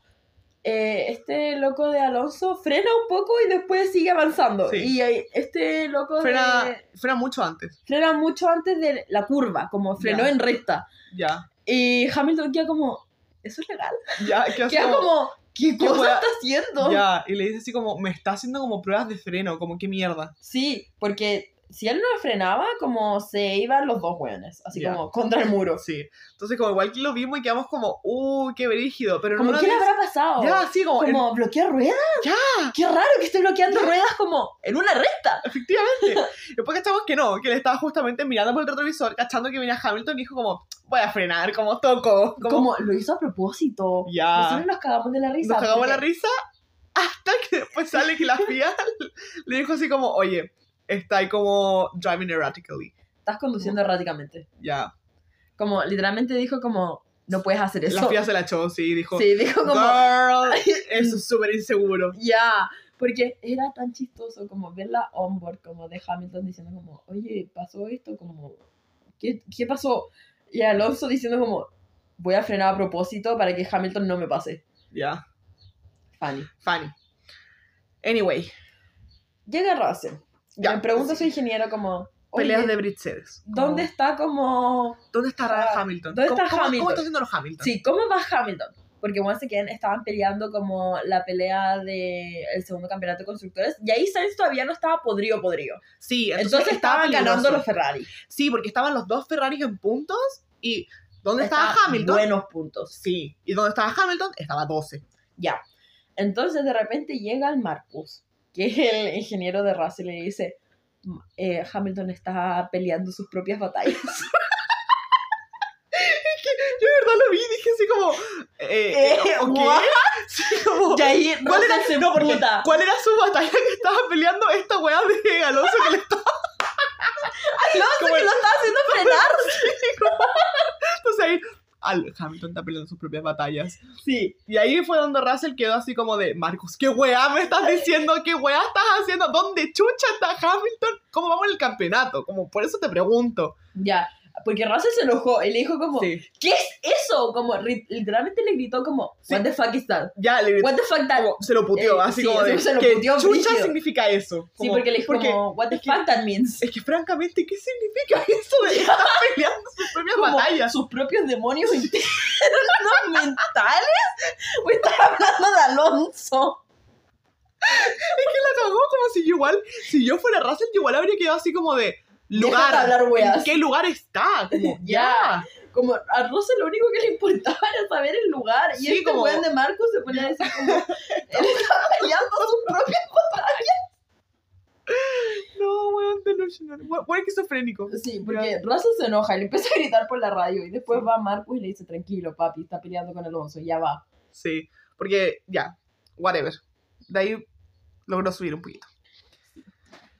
eh, este loco de Alonso frena un poco y después sigue avanzando. Sí. Y este loco Frena, de, frena mucho antes. frena mucho antes de la curva, como frenó en recta. Ya. Y Hamilton queda como, ¿eso es legal? Ya, así Queda como- como, ¿qué ¿qué cosa está haciendo? Ya, y le dice así como, me está haciendo como pruebas de freno, como qué mierda. Sí, porque si él no frenaba, como se iban los dos hueones, así Ya. como contra el muro. Sí. Entonces, como igual que lo vimos y quedamos como, uh, qué brígido. Pero Como, no ¿qué le habrá pasado? Ya, sí, como, en- Como, ¿bloquea ruedas? ya, Qué raro que esté bloqueando ruedas como en una recta. efectivamente. Después cachamos que no, que él estaba justamente mirando por el retrovisor, cachando que venía Hamilton y dijo como, voy a frenar, como toco. Como, Como, lo hizo a propósito. Ya. Nosotros nos cagamos de la risa. nos cagamos la porque- risa hasta que después sale que la FIA le dijo así como, oye, está ahí como driving erratically. Estás conduciendo erráticamente. Ya. Como, literalmente dijo como, no puedes hacer eso. La FIA se la echó, sí, dijo, Sí, dijo como, girl, eso es súper inseguro. ya. Porque era tan chistoso como ver la onboard como de Hamilton diciendo como, oye, pasó esto, como, ¿qué, qué pasó? Y Alonso diciendo como, voy a frenar a propósito para que Hamilton no me pase. Ya, Funny. funny. Anyway, Llega Russell. Ya, Me pregunta sí. su ingeniero como, peleas de Mercedes. ¿dónde está como... ¿Dónde está Ah, Hamilton? ¿dónde está ¿Cómo, Hamilton? ¿Cómo está haciendo los Hamilton? Sí, ¿cómo va Hamilton? porque once again estaban peleando como la pelea del el segundo campeonato de constructores, y ahí Sainz todavía no estaba podrido, podrido. Sí, Entonces, estaban ganando los Ferrari. Sí, porque estaban los dos Ferraris en puntos y ¿dónde estaba, Estaba Hamilton? Buenos puntos. Sí, y ¿dónde estaba Hamilton? Estaba 12. Ya. Entonces de repente llega el Marcus, que es el ingeniero de Russell, le dice, "M- eh, Hamilton está peleando sus propias batallas. Yo de verdad lo vi y dije así como, eh, Eh, ¿o qué? what? Sí, como, y ahí ¿cuál, era, no, porque. ¿Cuál era su batalla que estaba peleando esta weá de Alonso que le estaba Alonso como que lo está haciendo frenar. Entonces ahí, al- Hamilton está peleando sus propias batallas. Sí. Y ahí fue donde Russell quedó así como de, Marcus, ¿qué weá me estás diciendo? ¿Qué weá estás haciendo? ¿Dónde chucha está Hamilton? ¿Cómo vamos en el campeonato? Como por eso te pregunto. Ya. Porque Russell se enojó y le dijo como, Sí. ¿qué es eso? Como literalmente le gritó como, Sí. what the fuck is that? Ya le What the fuck that? como, se lo puteó, Eh, así sí, como de, se lo ¿qué puteó chucha brígido. significa eso? Sí, porque le dijo porque- como, what the que- fuck that means? Es que francamente, ¿qué significa eso de estar peleando sus propias como batallas? sus propios demonios internos mentales. O estás hablando de Alonso. Es que la cagó como si yo igual, si yo fuera Russell, yo igual habría quedado así como de Lugar. hablar weas. ¿En qué lugar está? Como, Ya. Como a Russell lo único que le importaba era saber el lugar. Y Sí, este como- weón de Marcos se ponía a decir como, él está peleando sus propias No, weón, delusional. Weón, esquizofrénico. Sí, porque Russell se enoja y le empieza a gritar por la radio. Y después va Marcos y le dice, tranquilo, papi, está peleando con Alonso, ya va. Sí, porque ya, whatever. De ahí logró subir un poquito.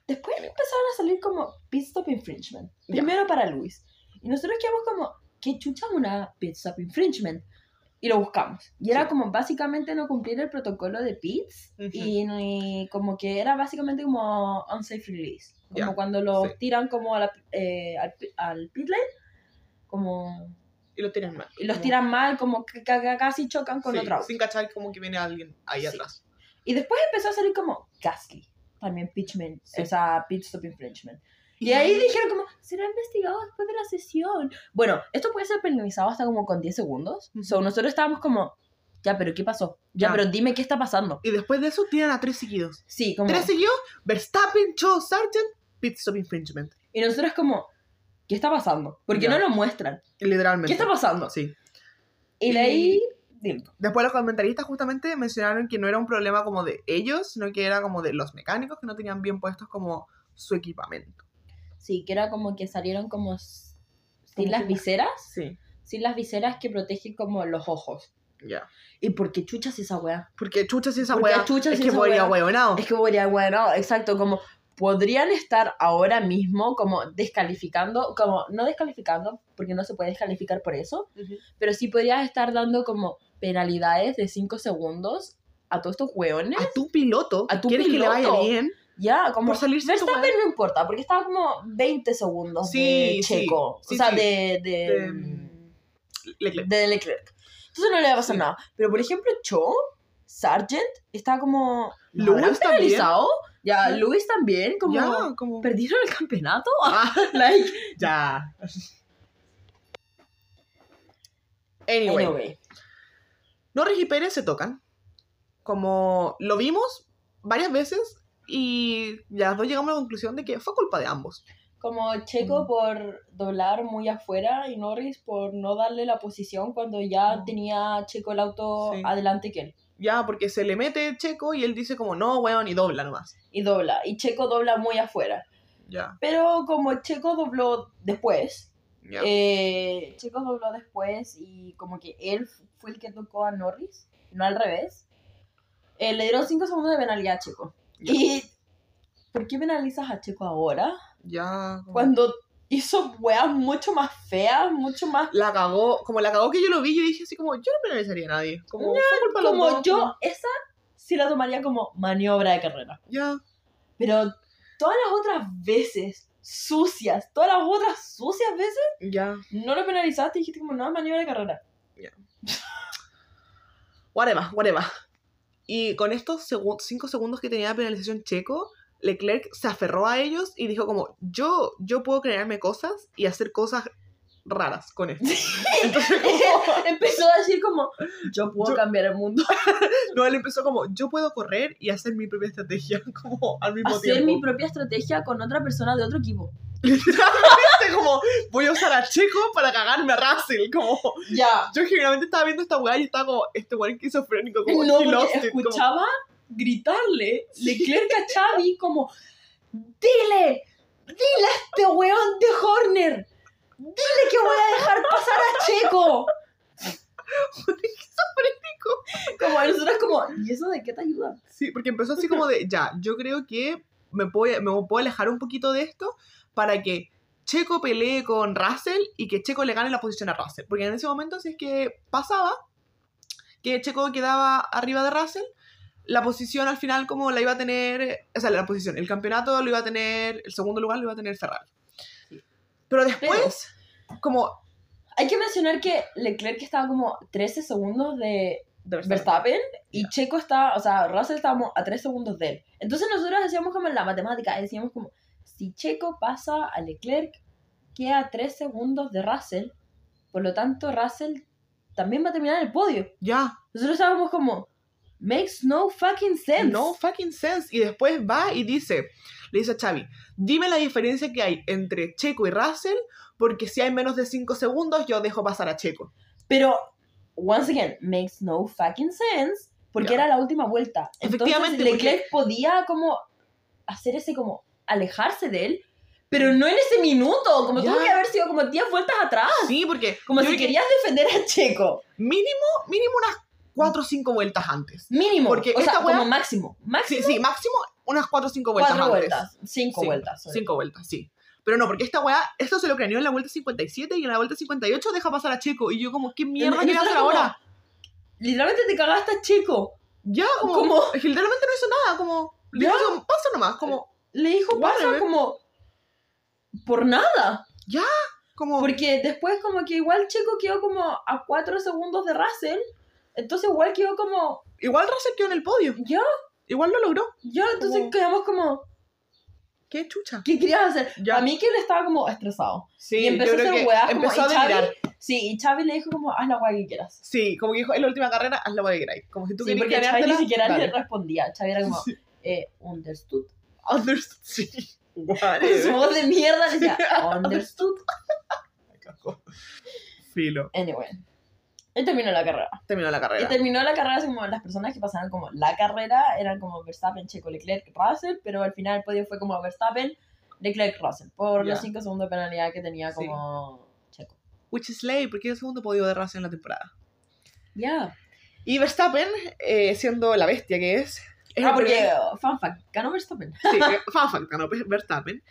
Después empezaron a salir como pit stop infringement. Primero para Luis. Y nosotros quedamos como, ¿qué chucha una pit stop infringement? Y lo buscamos. Y era Sí. como básicamente no cumplir el protocolo de pits. Ujú. y, y como que era básicamente como unsafe release. Como Ya, cuando lo sí. tiran como a la- eh, al, al pit lane. Como, Y lo tiran mal. y los Como- tiran mal, como que ca- ca- casi chocan con sí, otro auto. Sin cachar como que viene alguien ahí Sí. atrás. Y después empezó a salir como Gasly. También pitchman, Sí. o sea, pit stop infringement. Y ahí dijeron como, será investigado después de la sesión. Bueno, esto puede ser penalizado hasta como con 10 segundos. Ujú. So, nosotros estábamos como, ya, pero ¿qué pasó? Ya, Ya. pero dime qué está pasando. Y después de eso tiran a tres seguidos. Sí, como... Tres seguidos, Verstappen, Cho, Sargent, pit stop infringement. Y nosotros como, ¿qué está pasando? Porque Ya. no lo muestran. Literalmente. ¿Qué está pasando? Sí. Y de ahí, dime. Después los comentaristas justamente mencionaron que no era un problema como de ellos, sino que era como de los mecánicos que no tenían bien puestos como su equipamiento. Sí, que era como que salieron como sin las que- viseras, Sí, sin las viseras que protegen como los ojos. ya. ¿Y por qué chuchas esa weá? Porque chuchas y esa Porque wea chuchas es y que podría wea. huevonao. Es que podría, bueno, exacto, como podrían estar ahora mismo como descalificando, como no descalificando, porque no se puede descalificar por eso, Ujú. pero sí podrías estar dando como penalidades de 5 segundos a todos estos hueones. A tu piloto, A tu quieres que le vaya piloto. bien, Ya, como por salirse de tu Verstappen no importa, porque estaba como 20 segundos Sí, de sí, Checo. sí, o sea, sí. de, de, de, mm, Leclerc. de Leclerc. Entonces no le va a pasar Sí. nada. Pero por ejemplo, Cho, Sargent, está como. ¿lo Lewis habrán penalizado? Ya, Sí. Luis también, como. Ya, como... ¿Perdieron el campeonato? Ah, like. ya. Anyway, Anyway. Norris y Pérez se tocan. Como lo vimos varias veces y ya las dos llegamos a la conclusión de que fue culpa de ambos. Como Checo Mm. por doblar muy afuera y Norris por no darle la posición cuando ya Mm. tenía Checo el auto Sí. adelante que él. Ya, porque se le mete Checo y él dice como, no, weón, y dobla nomás. Y dobla. Y Checo dobla muy afuera. Ya, Pero como Checo dobló después, ya. eh, Checo dobló después y como que él fue el que tocó a Norris, no al revés, eh, le dieron 5 segundos de penalidad a Checo. Ya. ¿Y por qué penalizas a Checo ahora? ya. Cuando hizo weas mucho más feas, mucho más... La cagó, como la cagó que yo lo vi, yo dije así como, yo no penalizaría a nadie. Como, los Como dos, yo, como, esa sí la tomaría como maniobra de carrera. Ya, Pero todas las otras veces sucias, todas las otras sucias veces, ya. no lo penalizaste y dijiste como, no, maniobra de carrera. Whatever, whatever. Y con estos segu- cinco segundos que tenía de penalización Checo, Leclerc se aferró a ellos y dijo como, yo, yo puedo crearme cosas y hacer cosas raras con esto. Entonces, como, Empezó a decir como, yo puedo Yo- cambiar el mundo. no, él empezó como, yo puedo correr y hacer mi propia estrategia, como al mismo Hacer tiempo. mi propia estrategia con otra persona de otro equipo. Literalmente, como, voy a usar a Checo para cagarme a Russell, como, Ya. yo generalmente estaba viendo esta weá y estaba como, este weón esquizofrénico, como, No, lost it, como- escuchaba gritarle Leclerc a Xavi como, dile, dile a este weón de Horner, dile que voy a dejar pasar a Checo. Como nosotros como, ¿y eso de qué te ayuda? Sí, porque empezó así como de, ya, yo creo que me puedo, me puedo alejar un poquito de esto para que Checo pelee con Russell y que Checo le gane la posición a Russell. Porque en ese momento, si es que pasaba, que Checo quedaba arriba de Russell, la posición al final como la iba a tener, o sea, la posición, el campeonato lo iba a tener, el segundo lugar lo iba a tener Ferrari. Sí. Pero después, como... Hay que mencionar que Leclerc estaba como 13 segundos de Verstappen y Checo está, o sea, Russell estábamos a 3 segundos de él. Entonces nosotros hacíamos como en la matemática, decíamos como, si Checo pasa a Leclerc, queda a 3 segundos de Russell, por lo tanto Russell también va a terminar en el podio. Ya, Nosotros estábamos como, makes no fucking sense. No fucking sense. Y después va y dice, le dice a Xavi, dime la diferencia que hay entre Checo y Russell, porque si hay menos de 5 segundos, yo dejo pasar a Checo. Pero, once again, makes no fucking sense, porque Ya. era la última vuelta. Efectivamente, Entonces Leclerc podía como hacer ese como alejarse de él, pero no en ese minuto, como Ya. tuvo que haber sido como 10 vueltas atrás. Sí, porque Como si que querías defender a Checo. mínimo, mínimo unas 4 o 5 vueltas antes. Mínimo. Porque o sea, esta wea- como máximo. Sí, Máximo sí, máximo unas 4 o 5 vueltas cuatro antes. vueltas. Cinco Sí, vueltas. 5 vueltas, sí. Pero no, porque esta weá, esto se lo craneó en la vuelta 57 y en la vuelta 58 deja pasar a Checo. Y yo como, ¿qué mierda quiere hacer ahora? Literalmente te cagaste a Checo. Ya, como, literalmente no hizo nada, como, le Ya. dijo, pasa nomás, como, Le dijo, pasa como... Por nada. como... Porque después como que igual Checo quedó como a 4 segundos de Russell. Entonces igual quedó como... Igual Russell quedó en el podio. Ya, Igual lo logró. ya. Entonces Como- quedamos como... Qué chucha. ¿Qué querías hacer? Ya. A mí que él estaba como estresado. Sí, y empezó yo a creo hacer que weas como, empezó a delirar. Sí, y Xavi le dijo como, haz la weá que quieras. Sí, como que dijo en la última carrera, haz la weá que queráis. Como si tú Sí, porque Xavi ni siquiera dale. le respondía. Xavi era como, Sí. eh, understood. Understood, sí. Con su Whatever. voz de mierda le decía, understood. Filo. Anyway. Y terminó la carrera. Terminó la Y carrera. terminó la carrera así como las personas que pasaban como la carrera eran como Verstappen, Checo, Leclerc, Russell, pero al final el podio fue como Verstappen, Leclerc, Russell, por los 5 segundos de penalidad que tenía Sí. como Checo. Which is late, porque es el segundo podio de Russell en la temporada. Ya. Y Verstappen, eh, siendo la bestia que es. es Ah, porque, primer- fun fact, ganó Verstappen. Sí, eh, fact, ganó Verstappen.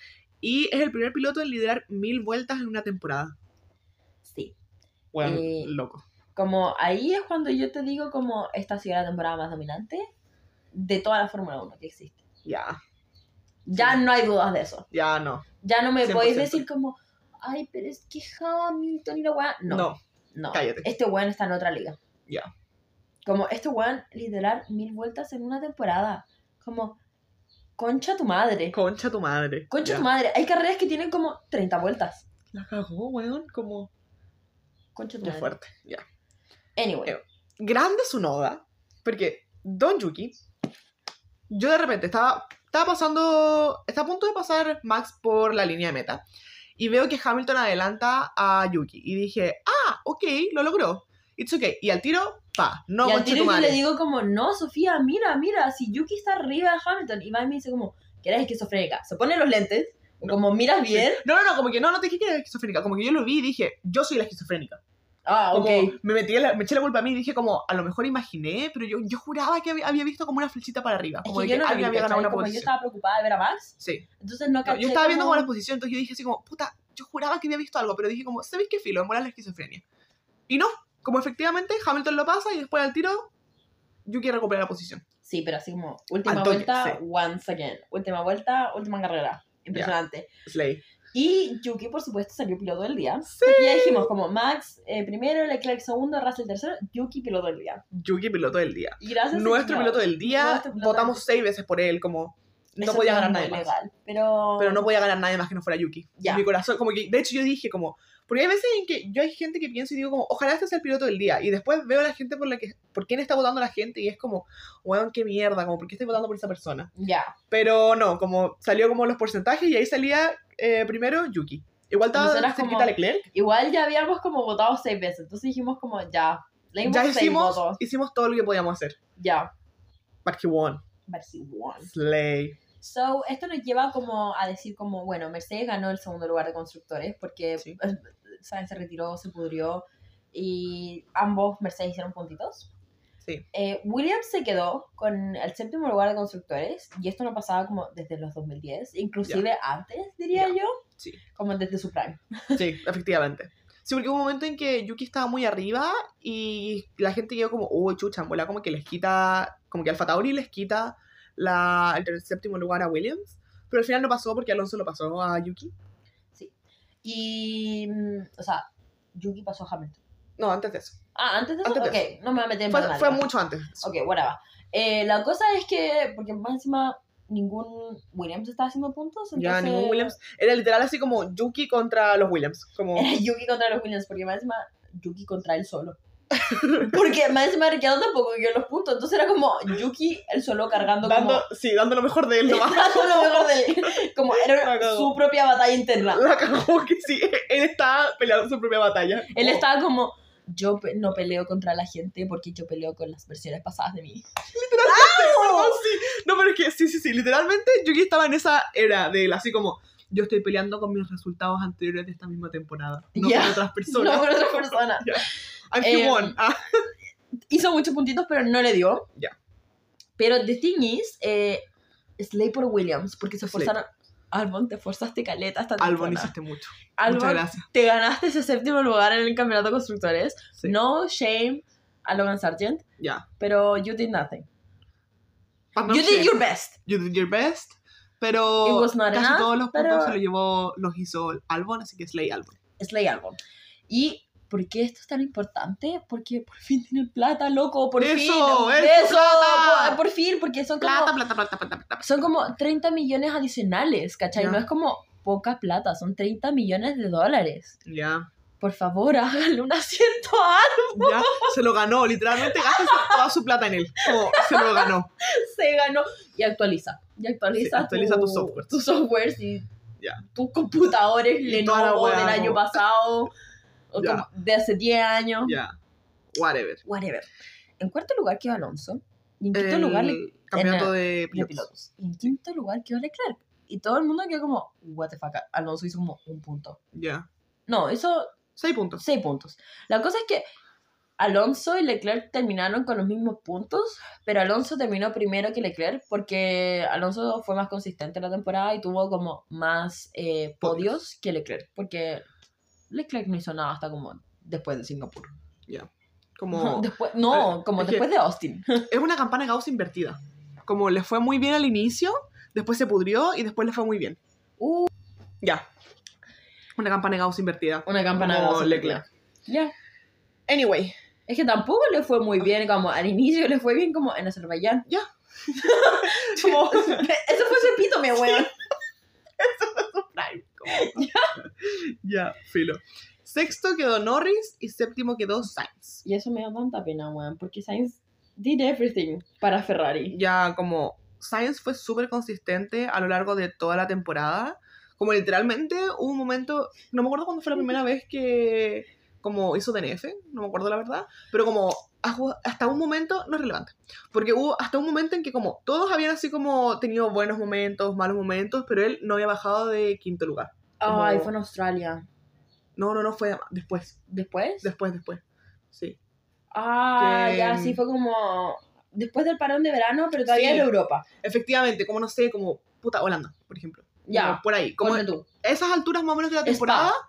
Y es el primer piloto en liderar mil vueltas en una temporada. Sí. Bueno, Eh, loco. Como ahí es cuando yo te digo como esta ha sido la temporada más dominante de toda la Fórmula 1 que existe. Ya, Ya Sí. no hay dudas de eso. ya no. Ya no me 100%. podéis decir como, ay, pero es que Hamilton y la weá. No. No, No, cállate. este weón está en otra liga. Ya. Como este weón liderar mil vueltas en una temporada. Como, concha tu madre. concha tu madre. Concha Ya. tu madre. Hay carreras que tienen como 30 vueltas. La cagó, weón, como... Concha tu Qué madre. fuerte, ya. Anyway. Eh, Grande su noda, porque Don Yuki, yo de repente estaba, estaba pasando, está a punto de pasar Max por la línea de meta, y veo que Hamilton adelanta a Yuki, y dije, ah, ok, lo logró, it's okay, y al tiro, pa, no, y al tiro yo le digo como, no, Sofía, mira, mira, si Yuki está arriba de Hamilton. Y y me dice como, que eres esquizofrénica. Se pone los lentes, como miras bien. No, no, no, como que no, no te dije que era esquizofrénica, como que yo lo vi y dije, yo soy la esquizofrénica. Ah, Como ok. me, metí en la- me eché la culpa a mí y dije como, a lo mejor imaginé, pero yo, yo juraba que había, había visto como una flechita para arriba, Es como que de yo que no alguien había ganado una Como yo posición. estaba preocupada de ver a Max, Sí. entonces no No, caché yo estaba viendo como- la posición, entonces yo dije así como, puta, yo juraba que había visto algo, pero dije como, ¿sabéis qué filo? Me mola la esquizofrenia. Y no, como efectivamente Hamilton lo pasa y después al tiro, Yuki recupera la posición. Sí, pero así como última toque, vuelta, sí. once again. Última vuelta, última carrera. Impresionante. Slay. Y Yuki, por supuesto, salió piloto del día. Sí. Porque ya dijimos, como Max eh, primero, Leclerc segundo, Russell tercero, Yuki piloto del día. Yuki piloto del día. Y gracias a- Nuestro piloto del día, piloto votamos seis veces por él, como no Eso podía ganar nadie más. legal, Pero... Pero no podía ganar nadie más que no fuera Yuki. Ya. Mi corazón, como que, de hecho yo dije como, porque hay veces en que yo hay gente que pienso y digo como, ojalá este sea el piloto del día. Y después veo a la gente por la que, por quién está votando la gente y es como, weón, qué mierda, como, ¿por qué estoy votando por esa persona? Ya. Pero no, como salió como los porcentajes y ahí salía eh, primero Yuki. Igual estaba cerquita Leclerc. Igual ya habíamos como votado seis veces, entonces dijimos como ya. Leímos Ya seis hicimos, votos. hicimos todo lo que podíamos hacer. Ya. But he won. But he won. Slay. So, esto nos lleva como a decir como, bueno, Mercedes ganó el segundo lugar de constructores porque Sí. eh, Sainz se retiró, se pudrió y ambos Mercedes hicieron puntitos. Sí. Eh, Williams se quedó con el séptimo lugar de constructores y esto no pasaba como desde los 2010, inclusive antes, diría yo, Sí. como desde su prime. Sí, efectivamente. Sí, porque hubo un momento en que Yuki estaba muy arriba y la gente quedó como, uy, chucha, bola, como que les quita, como que Alfa Tauri les quita la, el séptimo lugar a Williams. Pero al final no pasó porque Alonso lo pasó a Yuki. Y, mm, o sea, Yuki pasó a Hamilton. No, antes de eso. Ah, antes de eso, Antes de ok, no me voy a meter en Fue, fue mucho antes. eso. Ok, whatever. Eh, la cosa es que, porque más encima ningún Williams estaba haciendo puntos, entonces... Ya, ningún Williams. Era literal así como Yuki contra los Williams. Como, Era Yuki contra los Williams, porque más encima Yuki contra él solo. porque más encima Ricciardo tampoco dio los puntos, entonces era como Yuki él solo cargando dando, como... sí, dando lo mejor de él nomás. dando lo mejor de él. Como era su propia batalla interna. La cagó que sí, él estaba peleando su propia batalla. Él Como- estaba como... Yo no peleo contra la gente porque yo peleo con las versiones pasadas de mí. Perdón, sí. No, pero es que sí, sí, sí. Literalmente Yuki estaba en esa era de él, así como yo estoy peleando con mis resultados anteriores de esta misma temporada. No con otras personas. No con otra persona. And he Eh, won. Ah, hizo muchos puntitos, pero no le dio. Ya. Pero the thing is, eh, Slay por Williams, porque se Slay. Albon, te esforzaste caleta esta Albon temporada. hiciste mucho. Albon, Muchas gracias. te ganaste ese séptimo lugar en el campeonato de constructores. Sí. No shame a Logan Sargent, Ya. pero you did nothing. No you did your best. You did your best. Pero It was not casi enough, todos los puntos pero- se los llevó, los hizo Albon, así que Slay Albon. Slay Albon. Y. ¿Por qué esto es tan importante? Porque por fin tienen plata, loco, por Eso, fin. eso, Eso, plata. por, por fin, porque son como Plata, plata, plata, plata, plata. son como 30 millones adicionales, ¿cachai? Ya. No es como poca plata, son 30 millones de dólares. Ya. Por favor, háganle un asiento a Albon. Ya. Se lo ganó. Literalmente gasta toda su plata en él. Como se lo ganó. Se ganó. Y actualiza. Y actualiza, Sí, actualiza tu software. Tus softwares y Ya. tus computadores Y Lenovo del año pasado. O como de hace 10 años. Ya. Whatever. Whatever. En cuarto lugar quedó Alonso. Y en quinto El lugar campeonato en de de pilotos. pilotos. Y en quinto lugar quedó Leclerc. Y todo el mundo quedó como, what the fuck, Alonso hizo como un punto. Ya. No, hizo Seis puntos. seis puntos. La cosa es que Alonso y Leclerc terminaron con los mismos puntos, pero Alonso terminó primero que Leclerc porque Alonso fue más consistente en la temporada y tuvo como más eh, podios que Leclerc, porque Leclerc no hizo nada hasta como después de Singapur. Como Después, no, como es que- después de Austin. es una campana de Gauss invertida. Como le fue muy bien al inicio, después se pudrió y después le fue muy bien. Uh, Ya. Una campana de Gauss invertida. una campana de Como Gauss Leclerc. Ya. Anyway, Es que tampoco le fue muy bien, como al inicio le fue bien como en Azerbaiyán. Ya. Como- Eso fue su epítome, weón. Como- ya, filo. Sexto quedó Norris y séptimo quedó Sainz. Y eso me da tanta pena, weón, porque Sainz did everything para Ferrari. Ya como Sainz fue súper consistente a lo largo de toda la temporada. Como literalmente hubo un momento, no me acuerdo cuándo fue la primera vez que como hizo DNF, no me acuerdo la verdad, pero como hasta un momento, no es relevante, porque hubo hasta un momento en que como todos habían así como tenido buenos momentos, malos momentos, pero él no había bajado de quinto lugar. Como- Ay, fue en Australia. No, no, no, fue después, ¿Después? después, después. Sí. Ah, que- ya, sí, fue como después del parón de verano, pero todavía Sí. en Europa. Efectivamente, como no sé, como puta Holanda, por ejemplo. Ya, Como por ahí, como tú. esas alturas más o menos de la temporada. Spa,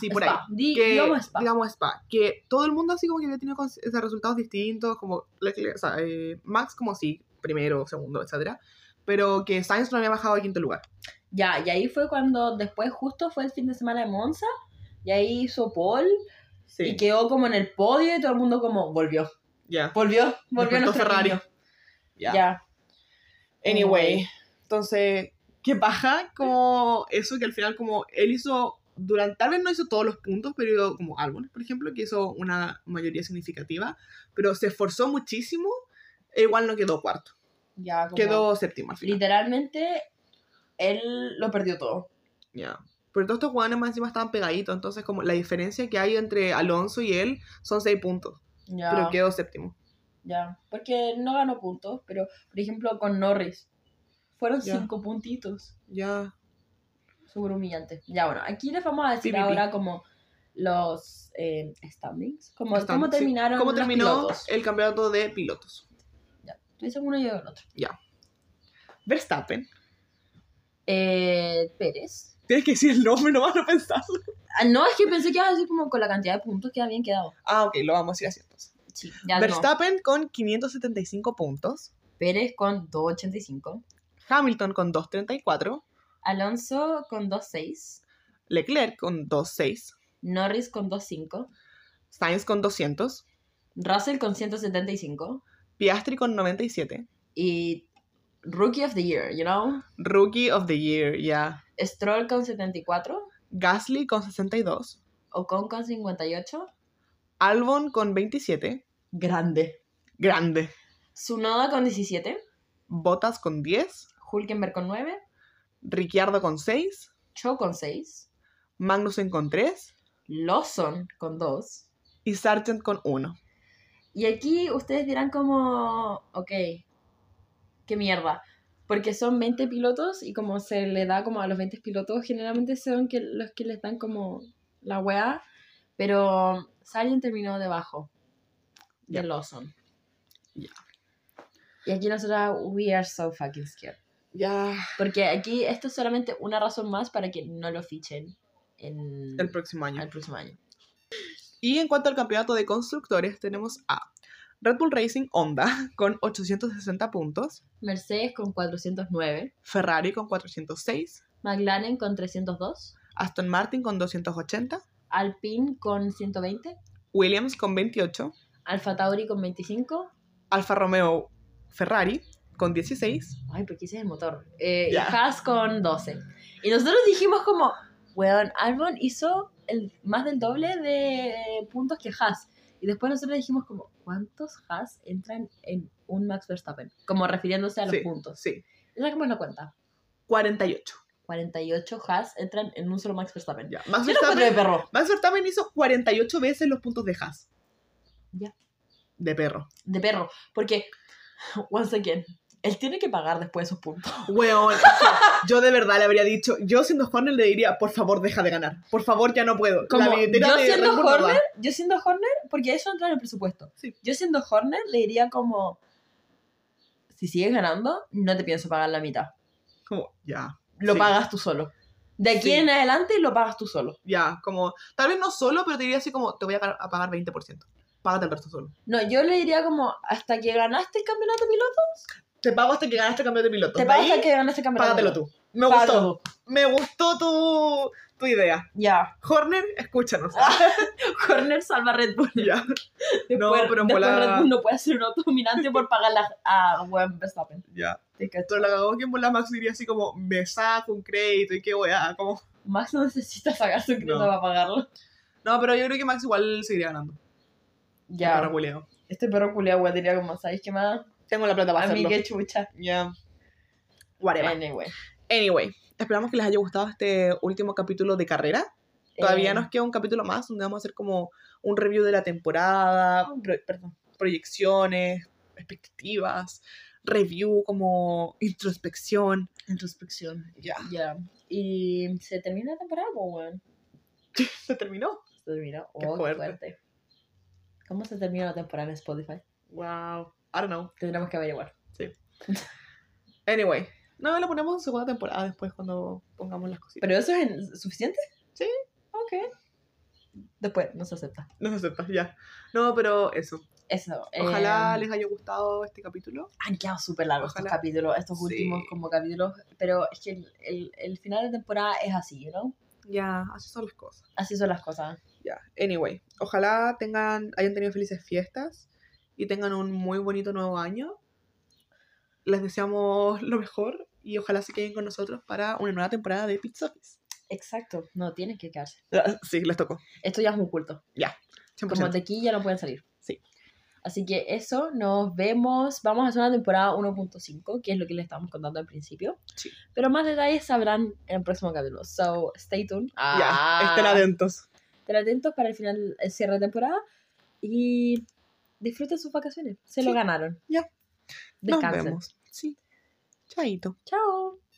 sí, por ahí. Spa. Di- que, digamos Spa. digamos Spa, que todo el mundo así como que había tenido cons- o sea, resultados distintos, como Leclerc- o sea, eh, Max como sí, primero, segundo, etcétera, pero que Sainz no había bajado al quinto lugar. Ya, y ahí fue cuando después justo fue el fin de semana de Monza, y ahí hizo Paul, Sí, y quedó como en el podio, y todo el mundo como, volvió, ya. volvió, volvió Despertó nuestro Ferrari. Ya. Anyway, Entonces, ¿qué baja como eso que al final como él hizo, durante, tal vez no hizo todos los puntos, pero como Albon, por ejemplo, que hizo una mayoría significativa, pero se esforzó muchísimo e igual no quedó cuarto. Ya, como Quedó séptimo al final. Literalmente, él lo perdió todo. Ya. Pero todos estos jugadores más encima estaban pegaditos, entonces como la diferencia que hay entre Alonso y él son seis puntos, Ya. pero quedó séptimo. Ya, porque no ganó puntos, pero por ejemplo con Norris fueron cinco puntitos. Ya. Súper humillante. Ya, bueno, aquí les vamos a decir ahora como los eh, standings, como cómo sí. terminaron ¿Cómo los terminó pilotos. el campeonato de pilotos? Ya, tú dices uno y yo el otro. Verstappen. Eh, Pérez. Tienes que decir el nombre, no vas a pensar. Ah, no, es que pensé que iba a decir como con la cantidad de puntos que habían quedado. Ah, ok, lo vamos a ir así entonces. Sí, ya no. Verstappen con 575 puntos. Pérez con 2.85. Hamilton con 234. Alonso con 2.6. Leclerc con 26. Norris con 2.5. Sainz con 200. Russell con 175. Piastri con 97. Y Rookie of the Year, you know? Rookie of the Year, ya. Stroll con 74. Gasly con 62. Ocon con 58. Albon con 27. Grande. Grande. Sunoda con 17. Bottas con 10. Hulkenberg con 9. Ricciardo con 6. Cho con 6. Magnussen con 3. Lawson con 2. Y Sargent con 1. Y aquí ustedes dirán como, ok, qué mierda. Porque son 20 pilotos y como se le da como a los 20 pilotos, generalmente son que, los que les dan como la weá. Pero Sargent terminó debajo de Lawson. Ya. Y aquí nosotros, we are so fucking scared. Ya. Porque aquí esto es solamente una razón más para que no lo fichen en El próximo año. el próximo año. Y en cuanto al campeonato de constructores, tenemos a Red Bull Racing Honda con 860 puntos, Mercedes con 409, Ferrari con 406, McLaren con 302, Aston Martin con 280, Alpine con 120, Williams con 28, Alfa Tauri con 25. Alfa Romeo Ferrari con 16, Ay, porque ese es el motor. Eh. Y Haas con 12. Y nosotros dijimos como, weón, Albon hizo el, más del doble de puntos que Haas. Y después nosotros dijimos como, ¿cuántos Haas entran en un Max Verstappen? Como refiriéndose a los Sí. puntos. sí, Y saquemos la cuenta. 48. 48 Haas entran en un solo Max Verstappen. Ya. Max encuentro de Verstappen, perro. Max Verstappen hizo 48 veces los puntos de Haas. Ya. De perro. De perro. Porque, once again, él tiene que pagar después esos puntos. Weón, es que yo de verdad le habría dicho, yo siendo Horner le diría, por favor, deja de ganar. Por favor, ya no puedo. Como, billetera yo de siendo no. Horner, yo siendo Horner, porque eso entra en el presupuesto. Sí. Yo siendo Horner le diría como, si sigues ganando, no te pienso pagar la mitad. Como, ya. Lo Sí. pagas tú solo. De aquí Sí. en adelante lo pagas tú solo. Ya, como, tal vez no solo, pero te diría así como, te voy a, pagar 20%. Págate el resto solo. No, yo le diría como, hasta que ganaste el campeonato piloto, Te pago hasta que ganaste el campeonato de pilotos. te De pago hasta que ganaste el campeonato Págatelo piloto. tú. Me Págatelo gustó. Me gustó tu, tu idea. Ya. Horner, escúchanos. Horner salva a Red Bull. ya. Después, No, pero en volada- Red Bull no puede ser un autodominante por pagarle a, weón Verstappen. Ya. Pero la cagó que en bola Max diría así como, me saco un crédito y qué weá. Como... Max no necesita sacar su crédito No. para pagarlo. No, pero yo creo que Max igual seguiría ganando. Ya. Perro culiao. Este perro culiao, güey, diría como, ¿sabéis qué más? Tengo la plata para A mí hacerlo. qué chucha. Ya. Whatever. Anyway. Anyway, esperamos que les haya gustado este último capítulo de carrera. Todavía Eh, nos queda un capítulo más donde vamos a hacer como un review de la temporada, pro- perdón, proyecciones, expectativas, review como introspección. Introspección. Ya, Ya. Y se termina la temporada, weón. se terminó. Se terminó. Qué Oh, fuerte. fuerte. ¿Cómo se termina la temporada en Spotify? Wow. I don't know. Tendremos que averiguar. Anyway, no lo ponemos en segunda temporada después cuando pongamos las cositas. ¿Pero eso es en- suficiente? Sí. Ok. Después, no se acepta. No se acepta, ya. No, pero eso. Eso. Ojalá eh, les haya gustado este capítulo. Han quedado súper largos Ojalá. estos capítulos, estos Sí. últimos como capítulos. Pero es que el, el, el final de temporada es así, ¿no? Ya, así son las cosas. Así son las cosas. Ya, anyway, ojalá tengan, hayan tenido felices fiestas y tengan un muy bonito nuevo año. Les deseamos lo mejor y ojalá se queden con nosotros para una nueva temporada de Pizza Office. Exacto, no, tienes que quedarse. Ah, Sí, les tocó. Esto ya es un culto. 100%. Como de aquí ya no pueden salir. Sí. Así que eso, nos vemos. Vamos a hacer una temporada 1.5, que es lo que les estábamos contando al principio. Sí. Pero más detalles sabrán en el próximo capítulo. So, stay tuned. Ya, estén atentos. Estén atentos para el final, el cierre de temporada. Y disfruten sus vacaciones. Se lo ganaron. Ya. Nos Descansen. vemos. Sí. Chaito. Chao.